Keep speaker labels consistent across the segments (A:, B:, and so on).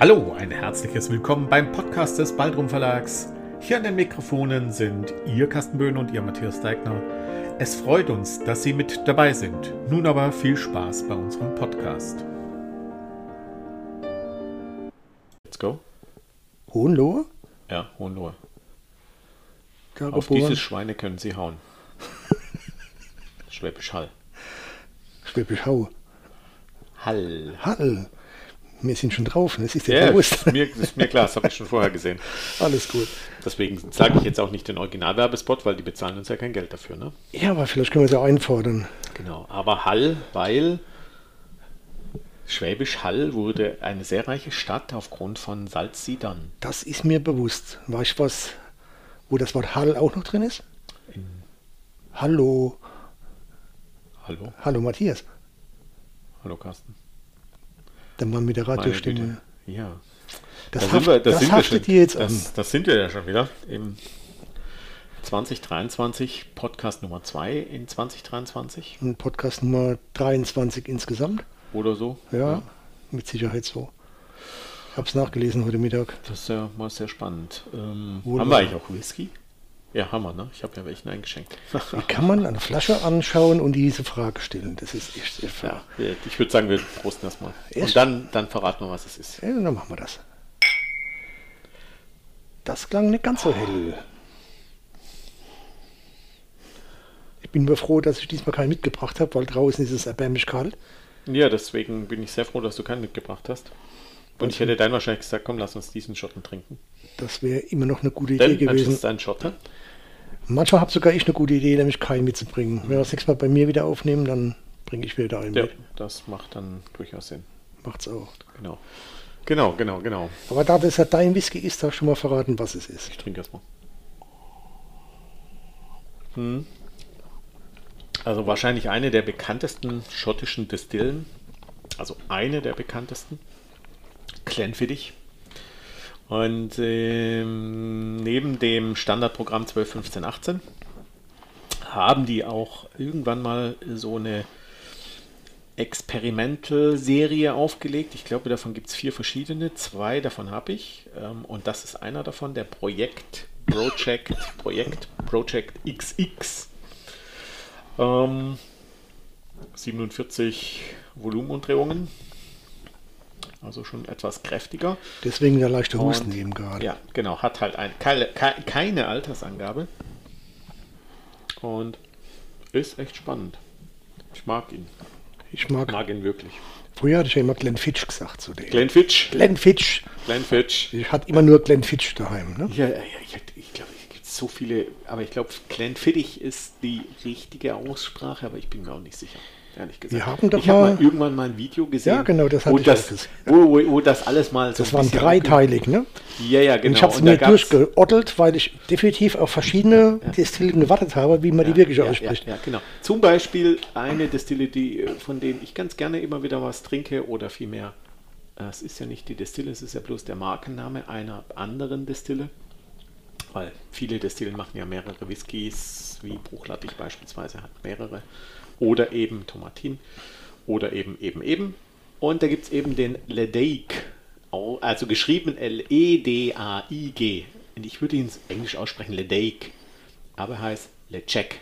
A: Hallo, ein herzliches Willkommen beim Podcast des Baldrum Verlags. Hier an den Mikrofonen sind Ihr Carsten Böhn und Ihr Matthias Deigner. Es freut uns, dass Sie mit dabei sind. Nun aber viel Spaß bei unserem Podcast.
B: Let's go.
C: Hohenlohe?
B: Ja, Hohenlohe. Auf dieses Schweine können Sie hauen. Schwäbisch Hall.
C: Schwäbisch Hau.
B: Hall.
C: Hall. Wir sind schon drauf, das ist dir
B: Ja,
C: bewusst.
B: ist mir, ist mir klar, das habe ich schon vorher gesehen.
C: Alles gut.
B: Deswegen sage ich jetzt auch nicht den Originalwerbespot, weil die bezahlen uns ja kein Geld dafür. Ne?
C: Ja, aber vielleicht können wir es ja einfordern.
B: Genau, aber Hall, weil Schwäbisch Hall wurde eine sehr reiche Stadt aufgrund von Salzsiedern.
C: Das ist mir bewusst. Weißt du was, wo das Wort Hall auch noch drin ist? Hallo.
B: Hallo?
C: Hallo Matthias.
B: Hallo Carsten.
C: Der Mann mit der Radiostimme.
B: Ja.
C: Das,
B: Da
C: haft,
B: sind wir- da
C: das
B: sind wir
C: haftet
B: schon-
C: dir jetzt an.
B: das, das sind wir ja schon wieder im 2023, Podcast Nummer 2 in 2023
C: Und Podcast Nummer 23 insgesamt.
B: oder so.
C: Ja, mit Sicherheit so. Ich habe es nachgelesen heute Mittag.
B: Das ist ja mal sehr spannend. Ähm, haben wir eigentlich auch Whisky? Ja, wir, ne? Ich habe ja welchen eingeschenkt.
C: Wie kann man eine Flasche anschauen und diese Frage stellen? Das ist echt sehr
B: ja, ich würde sagen, wir prosten erstmal.
C: Erst-
B: Und dann, dann verraten wir, was es ist.
C: Ja, dann machen wir das. Das klang nicht ganz so hell. Ich bin nur froh, dass ich diesmal keinen mitgebracht habe, weil draußen ist es erbärmlich kalt.
B: Ja, deswegen bin ich sehr froh, dass du keinen mitgebracht hast. Und ich hätte dann wahrscheinlich gesagt, komm, lass uns diesen Schotten trinken.
C: Das wäre immer noch eine gute Idee
B: Denn
C: gewesen.
B: ist ein Schotter.
C: Manchmal habe sogar ich eine gute Idee, nämlich keinen mitzubringen. Wenn wir das nächste Mal bei mir wieder aufnehmen, dann bringe ich wieder einen
B: Ja,
C: mit.
B: das macht dann durchaus Sinn.
C: Macht's auch.
B: Genau. Genau, genau, genau.
C: Aber da das ja dein Whisky ist, darfst du schon mal verraten, was es ist.
B: Ich trinke erstmal. Hm. Also wahrscheinlich eine der bekanntesten schottischen Destillen. Also eine der bekanntesten. Glenfiddich. Und ähm, neben dem Standardprogramm 12, 15, 18 haben die auch irgendwann mal so eine Experimental-Serie aufgelegt. Ich glaube, davon gibt es vier verschiedene. Zwei davon habe ich. Ähm, und das ist einer davon, der Projekt Project, Projekt Project XX. Ähm, 47 Volumenumdrehungen. Also schon etwas kräftiger.
C: Deswegen der leichte Husten eben gerade.
B: Ja, genau. Hat halt ein, keine, ke- keine Altersangabe. Und ist echt spannend. Ich mag ihn.
C: Ich mag,
B: Mag ihn wirklich.
C: früher hatte ich ja immer Glenn Fitch gesagt zu dem.
B: Glenfitch.
C: Glenn Fitch.
B: Glenfitch.
C: Ich hatte immer nur Glenn Fitch daheim. Ne?
B: Ja, ja, ja, ich, ich glaube, es gibt so viele, aber ich glaube, Glenfiddich ist die richtige Aussprache, aber ich bin mir auch nicht sicher, ehrlich gesagt.
C: Wir haben doch
B: ich habe
C: mal-
B: mal irgendwann mal ein Video gesehen,
C: Ja, genau, das hatte
B: wo,
C: ich
B: das, wo, wo, wo das alles mal so
C: Das waren dreiteilig, ne?
B: Ja, ja,
C: Und
B: genau.
C: ich habe es
B: Und
C: mir durchgeottelt, weil ich definitiv auf verschiedene Destillen gewartet habe, wie man die wirklich
B: ja, ja,
C: ausspricht.
B: ja, genau. Zum Beispiel eine Destille, die, äh, von denen ich ganz gerne immer wieder was trinke oder vielmehr, äh, es ist ja nicht die Destille, es ist ja bloß der Markenname einer anderen Destille. Weil viele Destillen machen ja mehrere Whiskys, wie Bruchlattich beispielsweise hat mehrere. Oder eben Tomatin. Oder eben, eben, eben. Und da gibt es eben den Ledaig. Also geschrieben L-E-D-A-I-G. Und ich würde ihn ins Englisch aussprechen, Ledaig. Aber er heißt Lechek.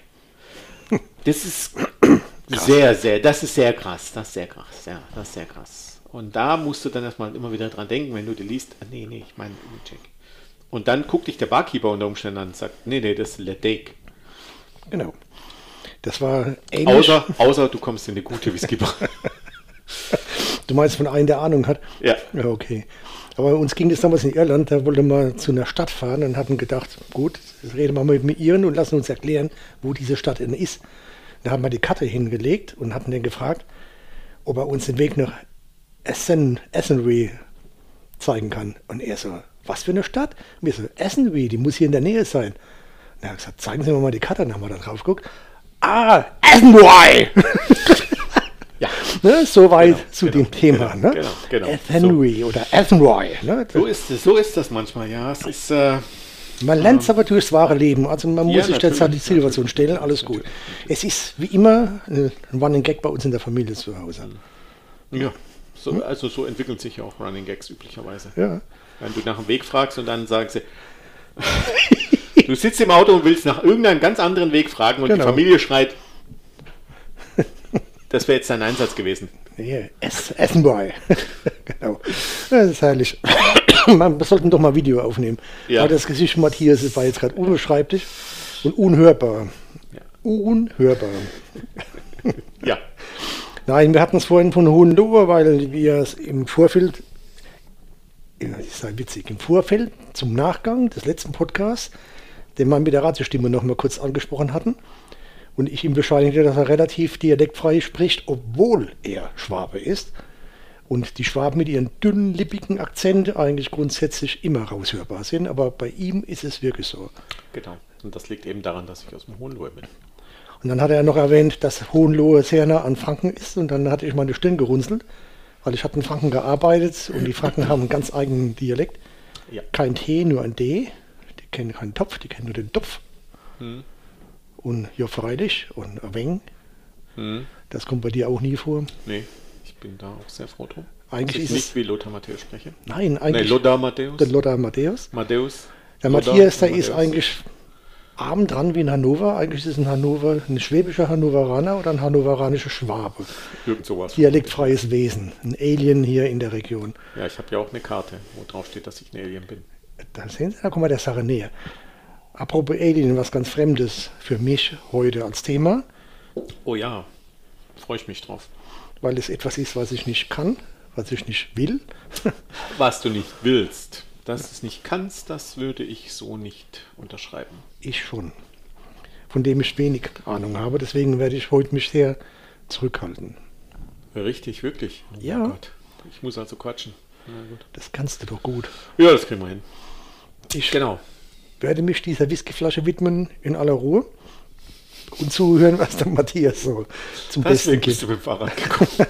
B: Das ist sehr, sehr, das ist sehr krass. Das ist sehr krass. Ja, das ist sehr krass. Und da musst du dann erstmal immer wieder dran denken, wenn du die liest. Ah, nee, nee, ich meine Lechek. Und dann guckt dich der Barkeeper unter Umständen an und sagt, nee, nee, das ist Ledaig.
C: Genau. Das war ähnlich.
B: Außer, außer du kommst in eine gute Whiskybar.
C: Du meinst von einem, der Ahnung hat?
B: ja.
C: Ja, okay. Aber uns ging es damals in Irland, da wollten wir zu einer Stadt fahren und hatten gedacht, gut, reden wir mal mit Iren und lassen uns erklären, wo diese Stadt denn ist. Da haben wir die Karte hingelegt und hatten den gefragt, ob er uns den Weg nach Essen, Essenry zeigen kann. Und er so, was für eine Stadt? Und wir so, Essenry, die muss hier in der Nähe sein. Und er hat gesagt, zeigen Sie mir mal die Karte. Dann haben wir da drauf geguckt. Ah, Essenry!
B: Ja.
C: ne, Soweit
B: Genau,
C: zu
B: genau,
C: dem Thema.
B: genau,
C: ne?
B: genau, genau.
C: Athenry oder Athenry. Ne?
B: So ist es, so ist das manchmal, ja. Es ist, äh,
C: Man lernt es aber durchs wahre Leben. Also man
B: Ja,
C: muss sich der
B: natürlich,
C: Situation stellen, alles gut. Es ist wie immer ein Running Gag bei uns in der Familie zu Hause.
B: ja. So, also so entwickeln sich ja auch Running Gags üblicherweise.
C: Ja.
B: Wenn du nach dem Weg fragst und dann sagen sie, du sitzt im Auto und willst nach irgendeinem ganz anderen Weg fragen und
C: Genau.
B: die Familie schreit, das wäre jetzt dein Einsatz gewesen.
C: Hier, Ess, Essen Boy. genau. Das ist herrlich. Man, wir sollten doch mal Video aufnehmen.
B: Ja.
C: Weil das Gesicht Matthias war jetzt gerade unbeschreiblich und unhörbar.
B: Ja.
C: Unhörbar.
B: Ja,
C: Nein, wir hatten es vorhin von Hohenlohe, weil wir es im Vorfeld, das ist ja witzig, im Vorfeld zum Nachgang des letzten Podcasts, den Mann mit der Ratiostimme noch mal kurz angesprochen hatten. Und ich ihm bescheinigte, dass er relativ dialektfrei spricht, obwohl er Schwabe ist. Und die Schwaben mit ihren dünnen, lippigen Akzenten eigentlich grundsätzlich immer raushörbar sind. Aber bei ihm ist es wirklich so.
B: genau. Und das liegt eben daran, dass ich aus dem Hohenlohe bin.
C: Und dann hat er noch erwähnt, dass Hohenlohe sehr nah an Franken ist. Und dann hatte ich meine Stirn gerunzelt, weil ich habe in Franken gearbeitet und die Franken haben einen ganz eigenen Dialekt.
B: Ja.
C: Kein T, nur ein D. Kennen keinen Topf, die kennen nur den Topf.
B: Hm.
C: Und ja, freilich und ein Weng.
B: Hm.
C: Das kommt bei dir auch nie vor.
B: Nee, ich bin da auch sehr froh drum.
C: Eigentlich ist
B: nicht wie Lothar Matthäus spreche.
C: Nein, eigentlich
B: Lothar Matthäus.
C: der Lothar Matthäus.
B: Matthäus.
C: Der
B: Lothar
C: Matthias, der ist eigentlich arm dran wie in Hannover. Eigentlich ist es ein Hannover, ein schwäbischer Hannoveraner oder ein hannoveranischer Schwabe.
B: Irgend sowas.
C: Dialektfreies Wesen. Ein Alien hier in der Region.
B: Ja, ich habe ja auch eine Karte, wo drauf steht, dass ich ein Alien bin.
C: Da sehen Sie, da kommen wir der Sache näher. Apropos Alien, was ganz Fremdes für mich heute als Thema,
B: Oh ja, freue ich mich drauf.
C: weil es etwas ist, was ich nicht kann, was ich nicht will.
B: Was du nicht willst, dass du es nicht kannst, das würde ich so nicht unterschreiben.
C: Ich schon. Von dem ich wenig Ahnung habe. Deswegen werde ich heute mich sehr zurückhalten.
B: Richtig, wirklich. Oh
C: Ja.
B: Gott. Ich muss also quatschen.
C: Das kannst du doch gut.
B: Ja, das kriegen wir hin.
C: Ich
B: Genau.
C: werde mich dieser Whiskyflasche widmen in aller Ruhe und zuhören, was der Matthias so zum Besten
B: Deswegen bist
C: gibt.
B: du mit dem Fahrrad gekommen.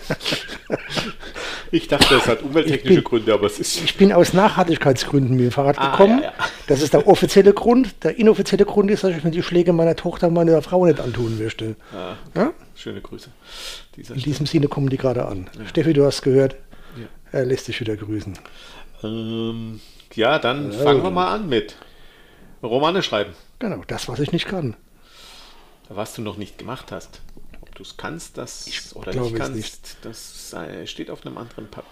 B: ich dachte, es hat umwelttechnische
C: bin-
B: Gründe, aber es ist.
C: Ich bin aus Nachhaltigkeitsgründen mit dem Fahrrad
B: Ah,
C: gekommen.
B: ja, ja.
C: Das ist der offizielle Grund. Der inoffizielle Grund ist, dass ich mir die Schläge meiner Tochter meiner Frau nicht antun möchte.
B: Ah,
C: Ja?
B: schöne Grüße. Dieser
C: In diesem Sinne kommen die gerade an. Steffi, du hast gehört, er lässt dich wieder grüßen.
B: Ähm, ja, dann
C: Ja.
B: fangen wir mal an mit Romane schreiben.
C: Genau, das, was ich nicht kann.
B: Was du noch nicht gemacht hast. Ob du es kannst, das oder
C: glaube
B: nicht
C: es
B: kannst,
C: nicht.
B: das steht auf einem anderen Pap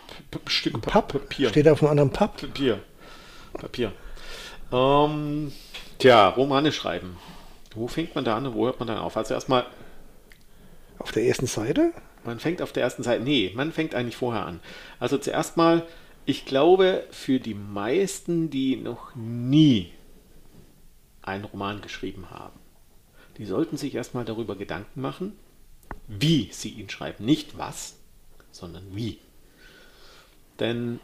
B: Stück Pa-
C: Papp
B: Papier.
C: steht auf einem anderen Papp.
B: Papier. Papier. Ähm, tja, Romane schreiben. Wo fängt man da an und wo hört man dann auf? Also erstmal,
C: Auf der ersten Seite.
B: man fängt auf der ersten Seite. Nee, man fängt eigentlich vorher an. Also zuerst mal, ich glaube, für die meisten, die noch nie einen Roman geschrieben haben, die sollten sich erstmal darüber Gedanken machen, wie sie ihn schreiben. Nicht was, sondern wie. Denn,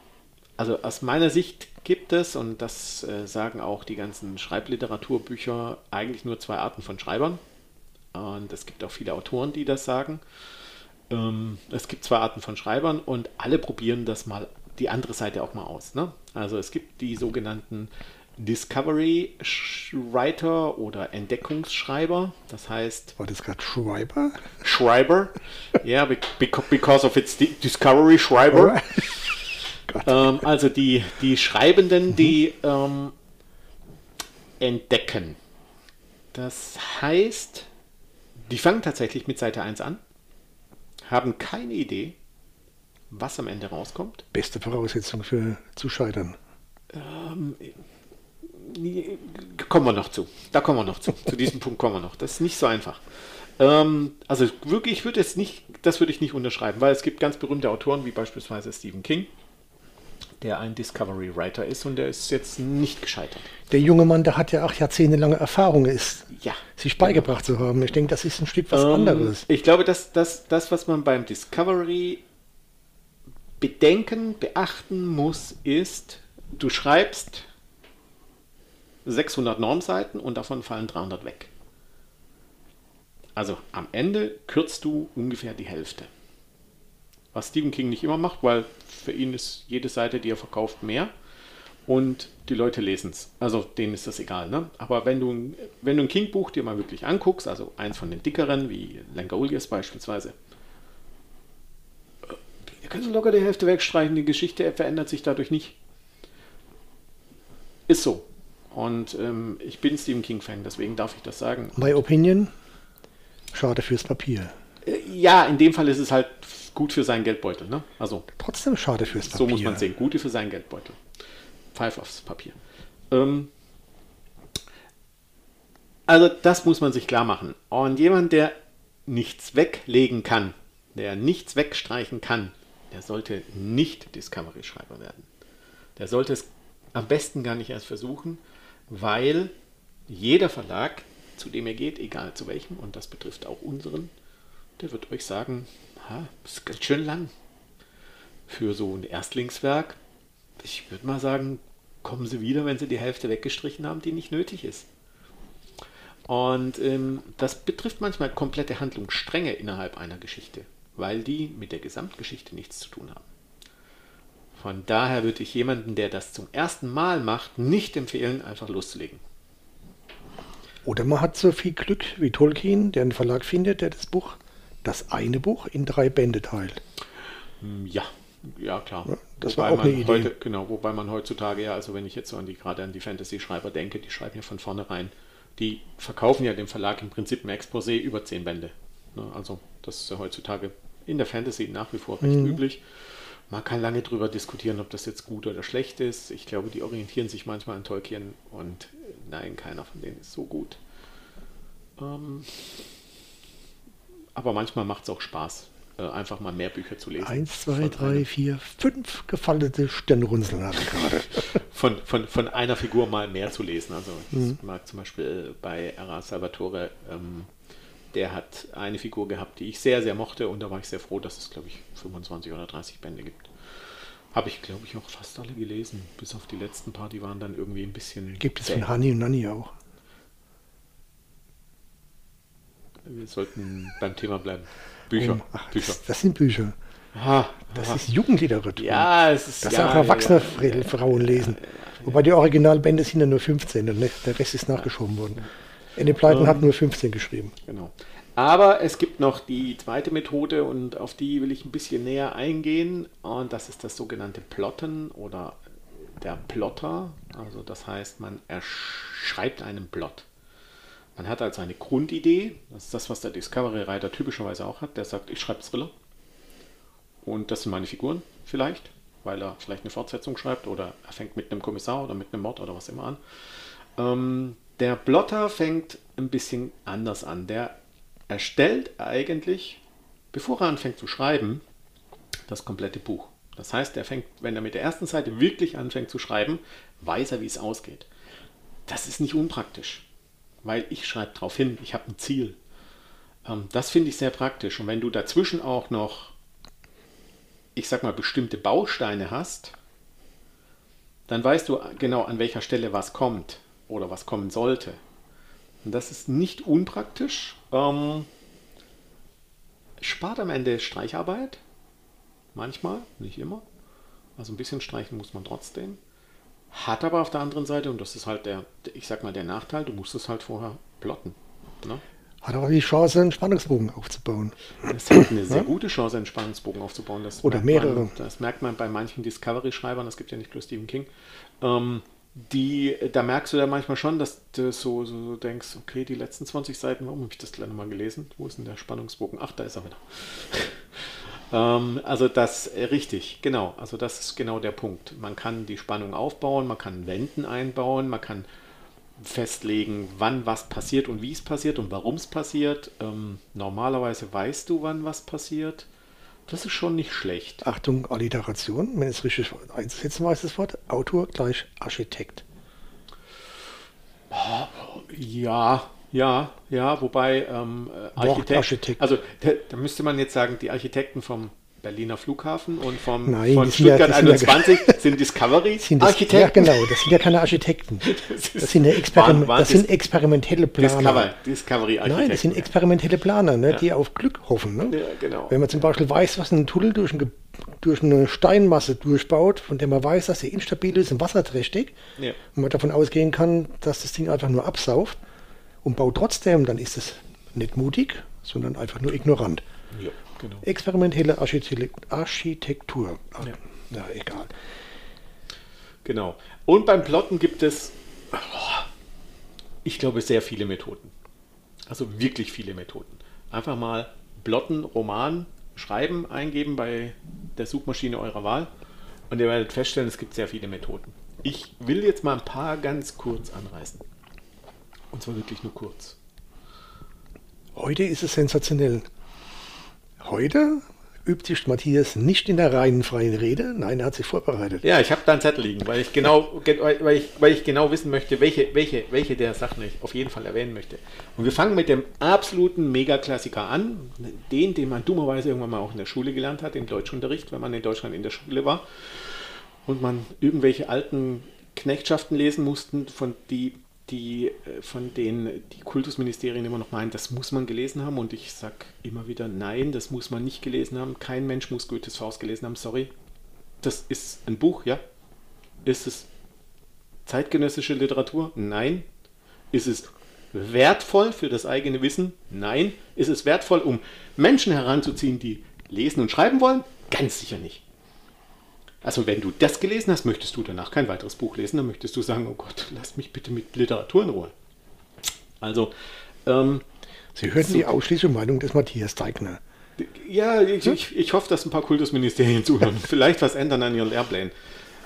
B: also aus meiner Sicht gibt es, und das äh, sagen auch die ganzen Schreibliteraturbücher, eigentlich nur zwei Arten von Schreibern. Und es gibt auch viele Autoren, die das sagen. Ähm, es gibt zwei Arten von Schreibern und alle probieren das mal, die andere Seite auch mal aus. Ne? Also es gibt die sogenannten Discovery Writer oder Entdeckungsschreiber. Das heißt,
C: War das gerade Schreiber?
B: Schreiber. Ja, yeah, because of its di- Discovery Schreiber. Ähm, also die, die Schreibenden, die ähm, entdecken. Das heißt, die fangen tatsächlich mit Seite 1 an, haben keine Idee, was am Ende rauskommt.
C: Beste Voraussetzung für zu scheitern.
B: Nie- Kommen wir noch zu. Da kommen wir noch zu. Zu diesem Punkt kommen wir noch. Das ist nicht so einfach. Ähm, also wirklich, ich würde jetzt nicht, das würde ich nicht unterschreiben, weil es gibt ganz berühmte Autoren wie beispielsweise Stephen King, der ein Discovery Writer ist und der ist jetzt nicht gescheitert.
C: Der junge Mann, der hat ja auch jahrzehntelange Erfahrung, ist
B: Ja.
C: sich beigebracht zu haben. Ich denke, das ist ein Stück was
B: Ähm,
C: anderes.
B: Ich glaube, dass das, das, was man beim Discovery bedenken, beachten muss, ist, du schreibst 600 Normseiten und davon fallen 300 weg. Also am Ende kürzt du ungefähr die Hälfte. Was Stephen King nicht immer macht, weil für ihn ist jede Seite, die er verkauft, mehr. Und die Leute lesen es. Also denen ist das egal. Ne? Aber wenn du, wenn du ein King-Buch dir mal wirklich anguckst, also eins von den dickeren, wie Langoliers beispielsweise, kannst du locker die Hälfte wegstreichen, die Geschichte verändert sich dadurch nicht. Ist so. Und ähm, ich bin Stephen King-Fan, deswegen darf ich das sagen.
C: My opinion, schade fürs Papier.
B: Äh, ja, in dem Fall ist es halt gut für seinen Geldbeutel. Ne? Also
C: Trotzdem schade fürs Papier.
B: so muss man sehen. Gute für seinen Geldbeutel. Pfeif aufs Papier. Ähm, also das muss man sich klar machen. Und jemand, der nichts weglegen kann, der nichts wegstreichen kann, der sollte nicht Discovery-Schreiber werden. Der sollte es am besten gar nicht erst versuchen, weil jeder Verlag, zu dem er geht, egal zu welchem, und das betrifft auch unseren, der wird euch sagen, ha, ist ganz schön lang für so ein Erstlingswerk. Ich würde mal sagen, kommen Sie wieder, wenn Sie die Hälfte weggestrichen haben, die nicht nötig ist. Und ähm, das betrifft manchmal komplette Handlungsstränge innerhalb einer Geschichte, weil die mit der Gesamtgeschichte nichts zu tun haben. Von daher würde ich jemanden, der das zum ersten Mal macht, nicht empfehlen, einfach loszulegen.
C: Oder man hat so viel Glück wie Tolkien, der einen Verlag findet, der das Buch, das eine Buch in drei Bände teilt.
B: Hm, Ja, ja klar.
C: Ja, das
B: wobei
C: war auch
B: man
C: eine Idee.
B: Heute, genau, wobei man heutzutage ja, also wenn ich jetzt so an die gerade an die Fantasy-Schreiber denke, die schreiben ja von vornherein, die verkaufen ja dem Verlag im Prinzip ein Exposé über zehn Bände. Ne, Also das ist ja heutzutage in der Fantasy nach wie vor recht
C: Mhm.
B: üblich. Man kann lange darüber diskutieren, ob das jetzt gut oder schlecht ist. Ich glaube, die orientieren sich manchmal an Tolkien und äh, nein, keiner von denen ist so gut. Ähm, aber manchmal macht es auch Spaß, äh, einfach mal mehr Bücher zu lesen.
C: Eins, zwei,
B: Von
C: drei, vier, fünf gefaltete Stirnrunzeln hat er gerade.
B: von, von, von einer Figur mal mehr zu lesen. Also ich
C: Mhm.
B: mag zum Beispiel bei R.A. Salvatore, ähm, der hat eine Figur gehabt, die ich sehr, sehr mochte und da war ich sehr froh, dass es, glaube ich, 25 oder 30 Bände gibt. Habe ich, glaube ich, auch fast alle gelesen, bis auf die letzten paar, die waren dann irgendwie ein bisschen...
C: Gibt es von Hani und Nanni auch.
B: Wir sollten beim Thema bleiben. Bücher.
C: Um, ach,
B: Bücher.
C: Das, das sind Bücher.
B: Ah,
C: Das
B: ah.
C: ist Jugendliteratur.
B: ja, es ist...
C: Das
B: ja,
C: auch erwachsene
B: ja,
C: Frauen lesen.
B: ja, ja.
C: Wobei die Originalbände sind ja nur 15 und der Rest ist nachgeschoben worden. Andy Blyton
B: Ähm.
C: hat nur 15 geschrieben.
B: Genau. Aber es gibt noch die zweite Methode und auf die will ich ein bisschen näher eingehen. Und das ist das sogenannte Plotten oder der Plotter. Also das heißt, man schreibt einen Plot. Man hat also eine Grundidee. Das ist das, was der Discovery-Reiter typischerweise auch hat. Der sagt, ich schreibe Thriller. Und das sind meine Figuren vielleicht, weil er vielleicht eine Fortsetzung schreibt oder er fängt mit einem Kommissar oder mit einem Mord oder was immer an. Ähm, der Plotter fängt ein bisschen anders an. Der erstellt eigentlich, bevor er anfängt zu schreiben, das komplette Buch. Das heißt, er fängt, wenn er mit der ersten Seite wirklich anfängt zu schreiben, weiß er, wie es ausgeht. Das ist nicht unpraktisch, weil ich schreibe darauf hin, ich habe ein Ziel. Ähm, das finde ich sehr praktisch. Und wenn du dazwischen auch noch, ich sag mal, bestimmte Bausteine hast, dann weißt du genau, an welcher Stelle was kommt oder was kommen sollte. Und das ist nicht unpraktisch. Ähm, spart am Ende Streicharbeit. Manchmal, nicht immer. Also ein bisschen streichen muss man trotzdem. Hat aber auf der anderen Seite, und das ist halt der, ich sag mal, der Nachteil, du musst es halt vorher plotten. Ne?
C: Hat aber die Chance, einen Spannungsbogen aufzubauen.
B: Es hat eine sehr gute Chance, einen Spannungsbogen aufzubauen. Das
C: Oder mehrere.
B: Man, das merkt man bei manchen Discovery-Schreibern, das gibt ja nicht bloß Stephen King. Ähm, die, da merkst du ja manchmal schon, dass du so, so, so denkst, okay, die letzten 20 Seiten, warum habe ich das gleich nochmal gelesen? Wo ist denn der Spannungsbogen? Ach, da ist er wieder. ähm, also das, äh, richtig, genau. Also das ist genau der Punkt. Man kann die Spannung aufbauen, man kann Wenden einbauen, man kann festlegen, wann was passiert und wie es passiert und warum es passiert. Ähm, normalerweise weißt du, wann was passiert. Das ist schon nicht schlecht.
C: Achtung, Alliteration, wenn es richtig einzusetzen weiß, das Wort Autor gleich Architekt.
B: Ja, ja, ja, wobei ähm, äh, Architekt,
C: Wortarchitekt.
B: also da, da müsste man jetzt sagen, die Architekten vom Berliner Flughafen und vom,
C: Nein,
B: von
C: sind ja-
B: Stuttgart
C: die sind ja-
B: 21 sind Discovery
C: Sind das, ja,
B: Architekten.
C: genau, das sind ja keine Architekten.
B: Das,
C: Das sind, ja Experim
B: waren-
C: das sind experimentelle Planer.
B: Discover, Discovery
C: Nein, das sind
B: Architekten.
C: experimentelle Planer, ne,
B: Ja.
C: die auf Glück hoffen. Ne?
B: ja, genau.
C: Wenn man zum Beispiel weiß, was ein Tunnel durch, ein, durch eine Steinmasse durchbaut, von der man weiß, dass sie instabil ist und wasserträchtig,
B: Ja.
C: und man davon ausgehen kann, dass das Ding einfach nur absauft und baut trotzdem, dann ist es nicht mutig, sondern einfach nur ignorant.
B: Ja.
C: Genau. Experimentelle Architektur. Ach, ja. Na, egal.
B: Genau. Und beim Plotten gibt es, ich glaube, sehr viele Methoden. Also wirklich viele Methoden. Einfach mal Plotten, Roman, Schreiben eingeben bei der Suchmaschine eurer Wahl und ihr werdet feststellen, es gibt sehr viele Methoden. Ich will jetzt mal ein paar ganz kurz anreißen. Und zwar wirklich nur kurz.
C: Heute ist es sensationell. Heute übt sich Matthias nicht in der reinen freien Rede. Nein, er hat sich vorbereitet.
B: Ja, ich habe da einen Zettel liegen, weil ich genau, weil ich, weil ich genau wissen möchte, welche, welche, welche der Sachen ich auf jeden Fall erwähnen möchte. Und wir fangen mit dem absoluten Megaklassiker an, den, den man dummerweise irgendwann mal auch in der Schule gelernt hat, im Deutschunterricht, wenn man in Deutschland in der Schule war und man irgendwelche alten Knechtschaften lesen mussten, von die die, äh, von denen die Kultusministerien immer noch meinen, das muss man gelesen haben. Und ich sage immer wieder, nein, das muss man nicht gelesen haben. Kein Mensch muss Goethes Faust gelesen haben, sorry. Das ist ein Buch, ja. Ist es zeitgenössische Literatur? Nein. Ist es wertvoll für das eigene Wissen? Nein. Ist es wertvoll, um Menschen heranzuziehen, die lesen und schreiben wollen? Ganz sicher nicht. Also wenn du das gelesen hast, möchtest du danach kein weiteres Buch lesen, dann möchtest du sagen, oh Gott, lass mich bitte mit Literatur in Ruhe. Also ähm,
C: Sie hörten so, die ausschließliche Meinung des Matthias Teigner.
B: Ja, ich, ich, ich, hoffe, dass ein paar Kultusministerien zuhören. Vielleicht was ändern an ihren Lehrplänen.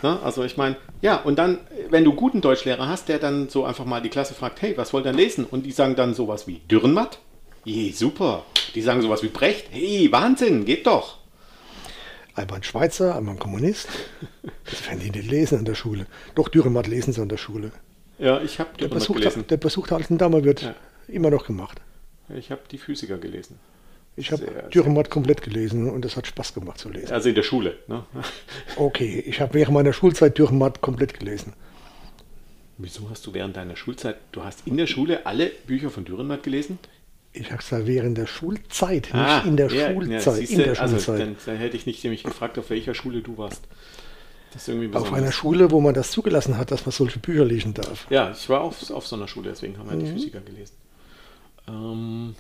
B: Na, also ich meine, ja, und dann, wenn du einen guten Deutschlehrer hast, der dann so einfach mal die Klasse fragt, hey, was wollt ihr lesen? Und die sagen dann sowas wie Dürrenmatt. Je, super. Die sagen sowas wie Brecht. Hey, Wahnsinn, geht doch.
C: Einmal ein Schweizer, einmal ein Kommunist. Das werden die nicht lesen an der Schule. Doch, Dürrenmatt lesen sie an der Schule.
B: Ja, ich habe
C: der besucht, gelesen. Der Besuch der alten Dame wird ja. immer noch gemacht.
B: Ich habe die Physiker gelesen.
C: Ich habe Dürrenmatt komplett gelesen und es hat Spaß gemacht zu lesen.
B: Also in der Schule, ne?
C: Okay, ich habe während meiner Schulzeit Dürrenmatt komplett gelesen.
B: Wieso hast du während deiner Schulzeit, du hast in der Schule alle Bücher von Dürrenmatt gelesen?
C: Ich habe gesagt, während der Schulzeit, ah, nicht in der ja, Schulzeit. Ja,
B: in der also, Schulzeit. Dann, dann, hätte ich nicht nämlich gefragt, auf welcher Schule du warst.
C: auf einer Schule, wo man das zugelassen hat, dass man solche Bücher lesen darf.
B: Ja, ich war auf, auf so einer Schule, deswegen haben wir mhm. die Physiker gelesen. Ähm,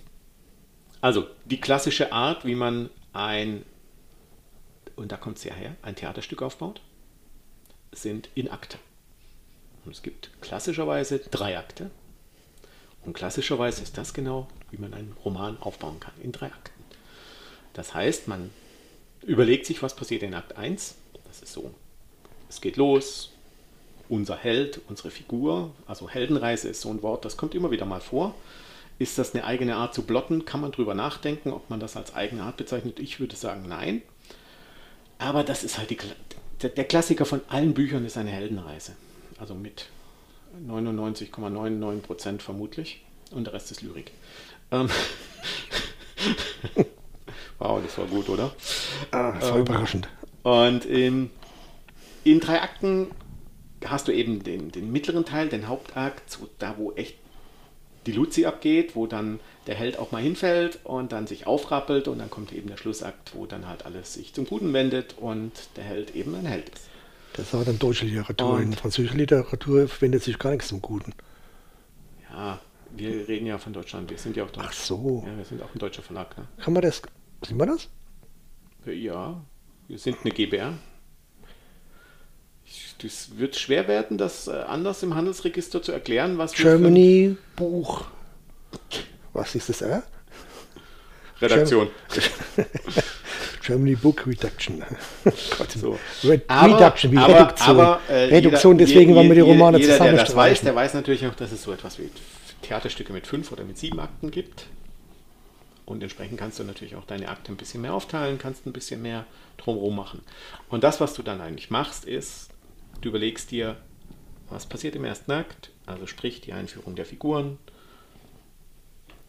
B: also, die klassische Art, wie man ein, und da kommt es ja her, ein Theaterstück aufbaut, sind in Akte. Und es gibt klassischerweise drei Akte. Und klassischerweise ist das genau, wie man einen Roman aufbauen kann, in drei Akten. Das heißt, man überlegt sich, was passiert in Akt 1. Das ist so, es geht los, unser Held, unsere Figur, also Heldenreise ist so ein Wort, das kommt immer wieder mal vor. Ist das eine eigene Art zu plotten? Kann man drüber nachdenken, ob man das als eigene Art bezeichnet? Ich würde sagen, nein. Aber das ist halt die, der Klassiker von allen Büchern ist eine Heldenreise. Also mit 99,99% ,99 vermutlich. Und der Rest ist Lyrik. Ähm wow, das war gut, oder?
C: Ah, das war ähm, überraschend.
B: Und in, in drei Akten hast du eben den, den mittleren Teil, den Hauptakt, so da wo echt die Luzi abgeht, wo dann der Held auch mal hinfällt und dann sich aufrappelt und dann kommt eben der Schlussakt, wo dann halt alles sich zum Guten wendet und der Held eben ein Held ist.
C: Das war dann deutsche Literatur. Und In französischer Literatur wendet sich gar nichts zum Guten.
B: Ja, wir reden ja von Deutschland. Wir sind ja auch
C: Deutsch. Ach so.
B: Ja, wir sind auch ein deutscher Verlag. Ne?
C: Kann man das? Sind wir das?
B: Ja, wir sind eine GBR. Es wird schwer werden, das äh, anders im Handelsregister zu erklären, was
C: Germany Buch. Was ist das? Äh?
B: Redaktion.
C: Germany Book Reduction.
B: so. Reduction, wie
C: aber, Reduktion. Aber, äh, Reduktion, jeder, deswegen waren wir die Romane
B: jeder, zusammen. Der das weiß, der weiß natürlich auch, dass es so etwas wie Theaterstücke mit fünf oder mit sieben Akten gibt. Und entsprechend kannst du natürlich auch deine Akte ein bisschen mehr aufteilen, kannst ein bisschen mehr drumherum machen. Und das, was du dann eigentlich machst, ist, du überlegst dir, was passiert im ersten Akt, also sprich die Einführung der Figuren,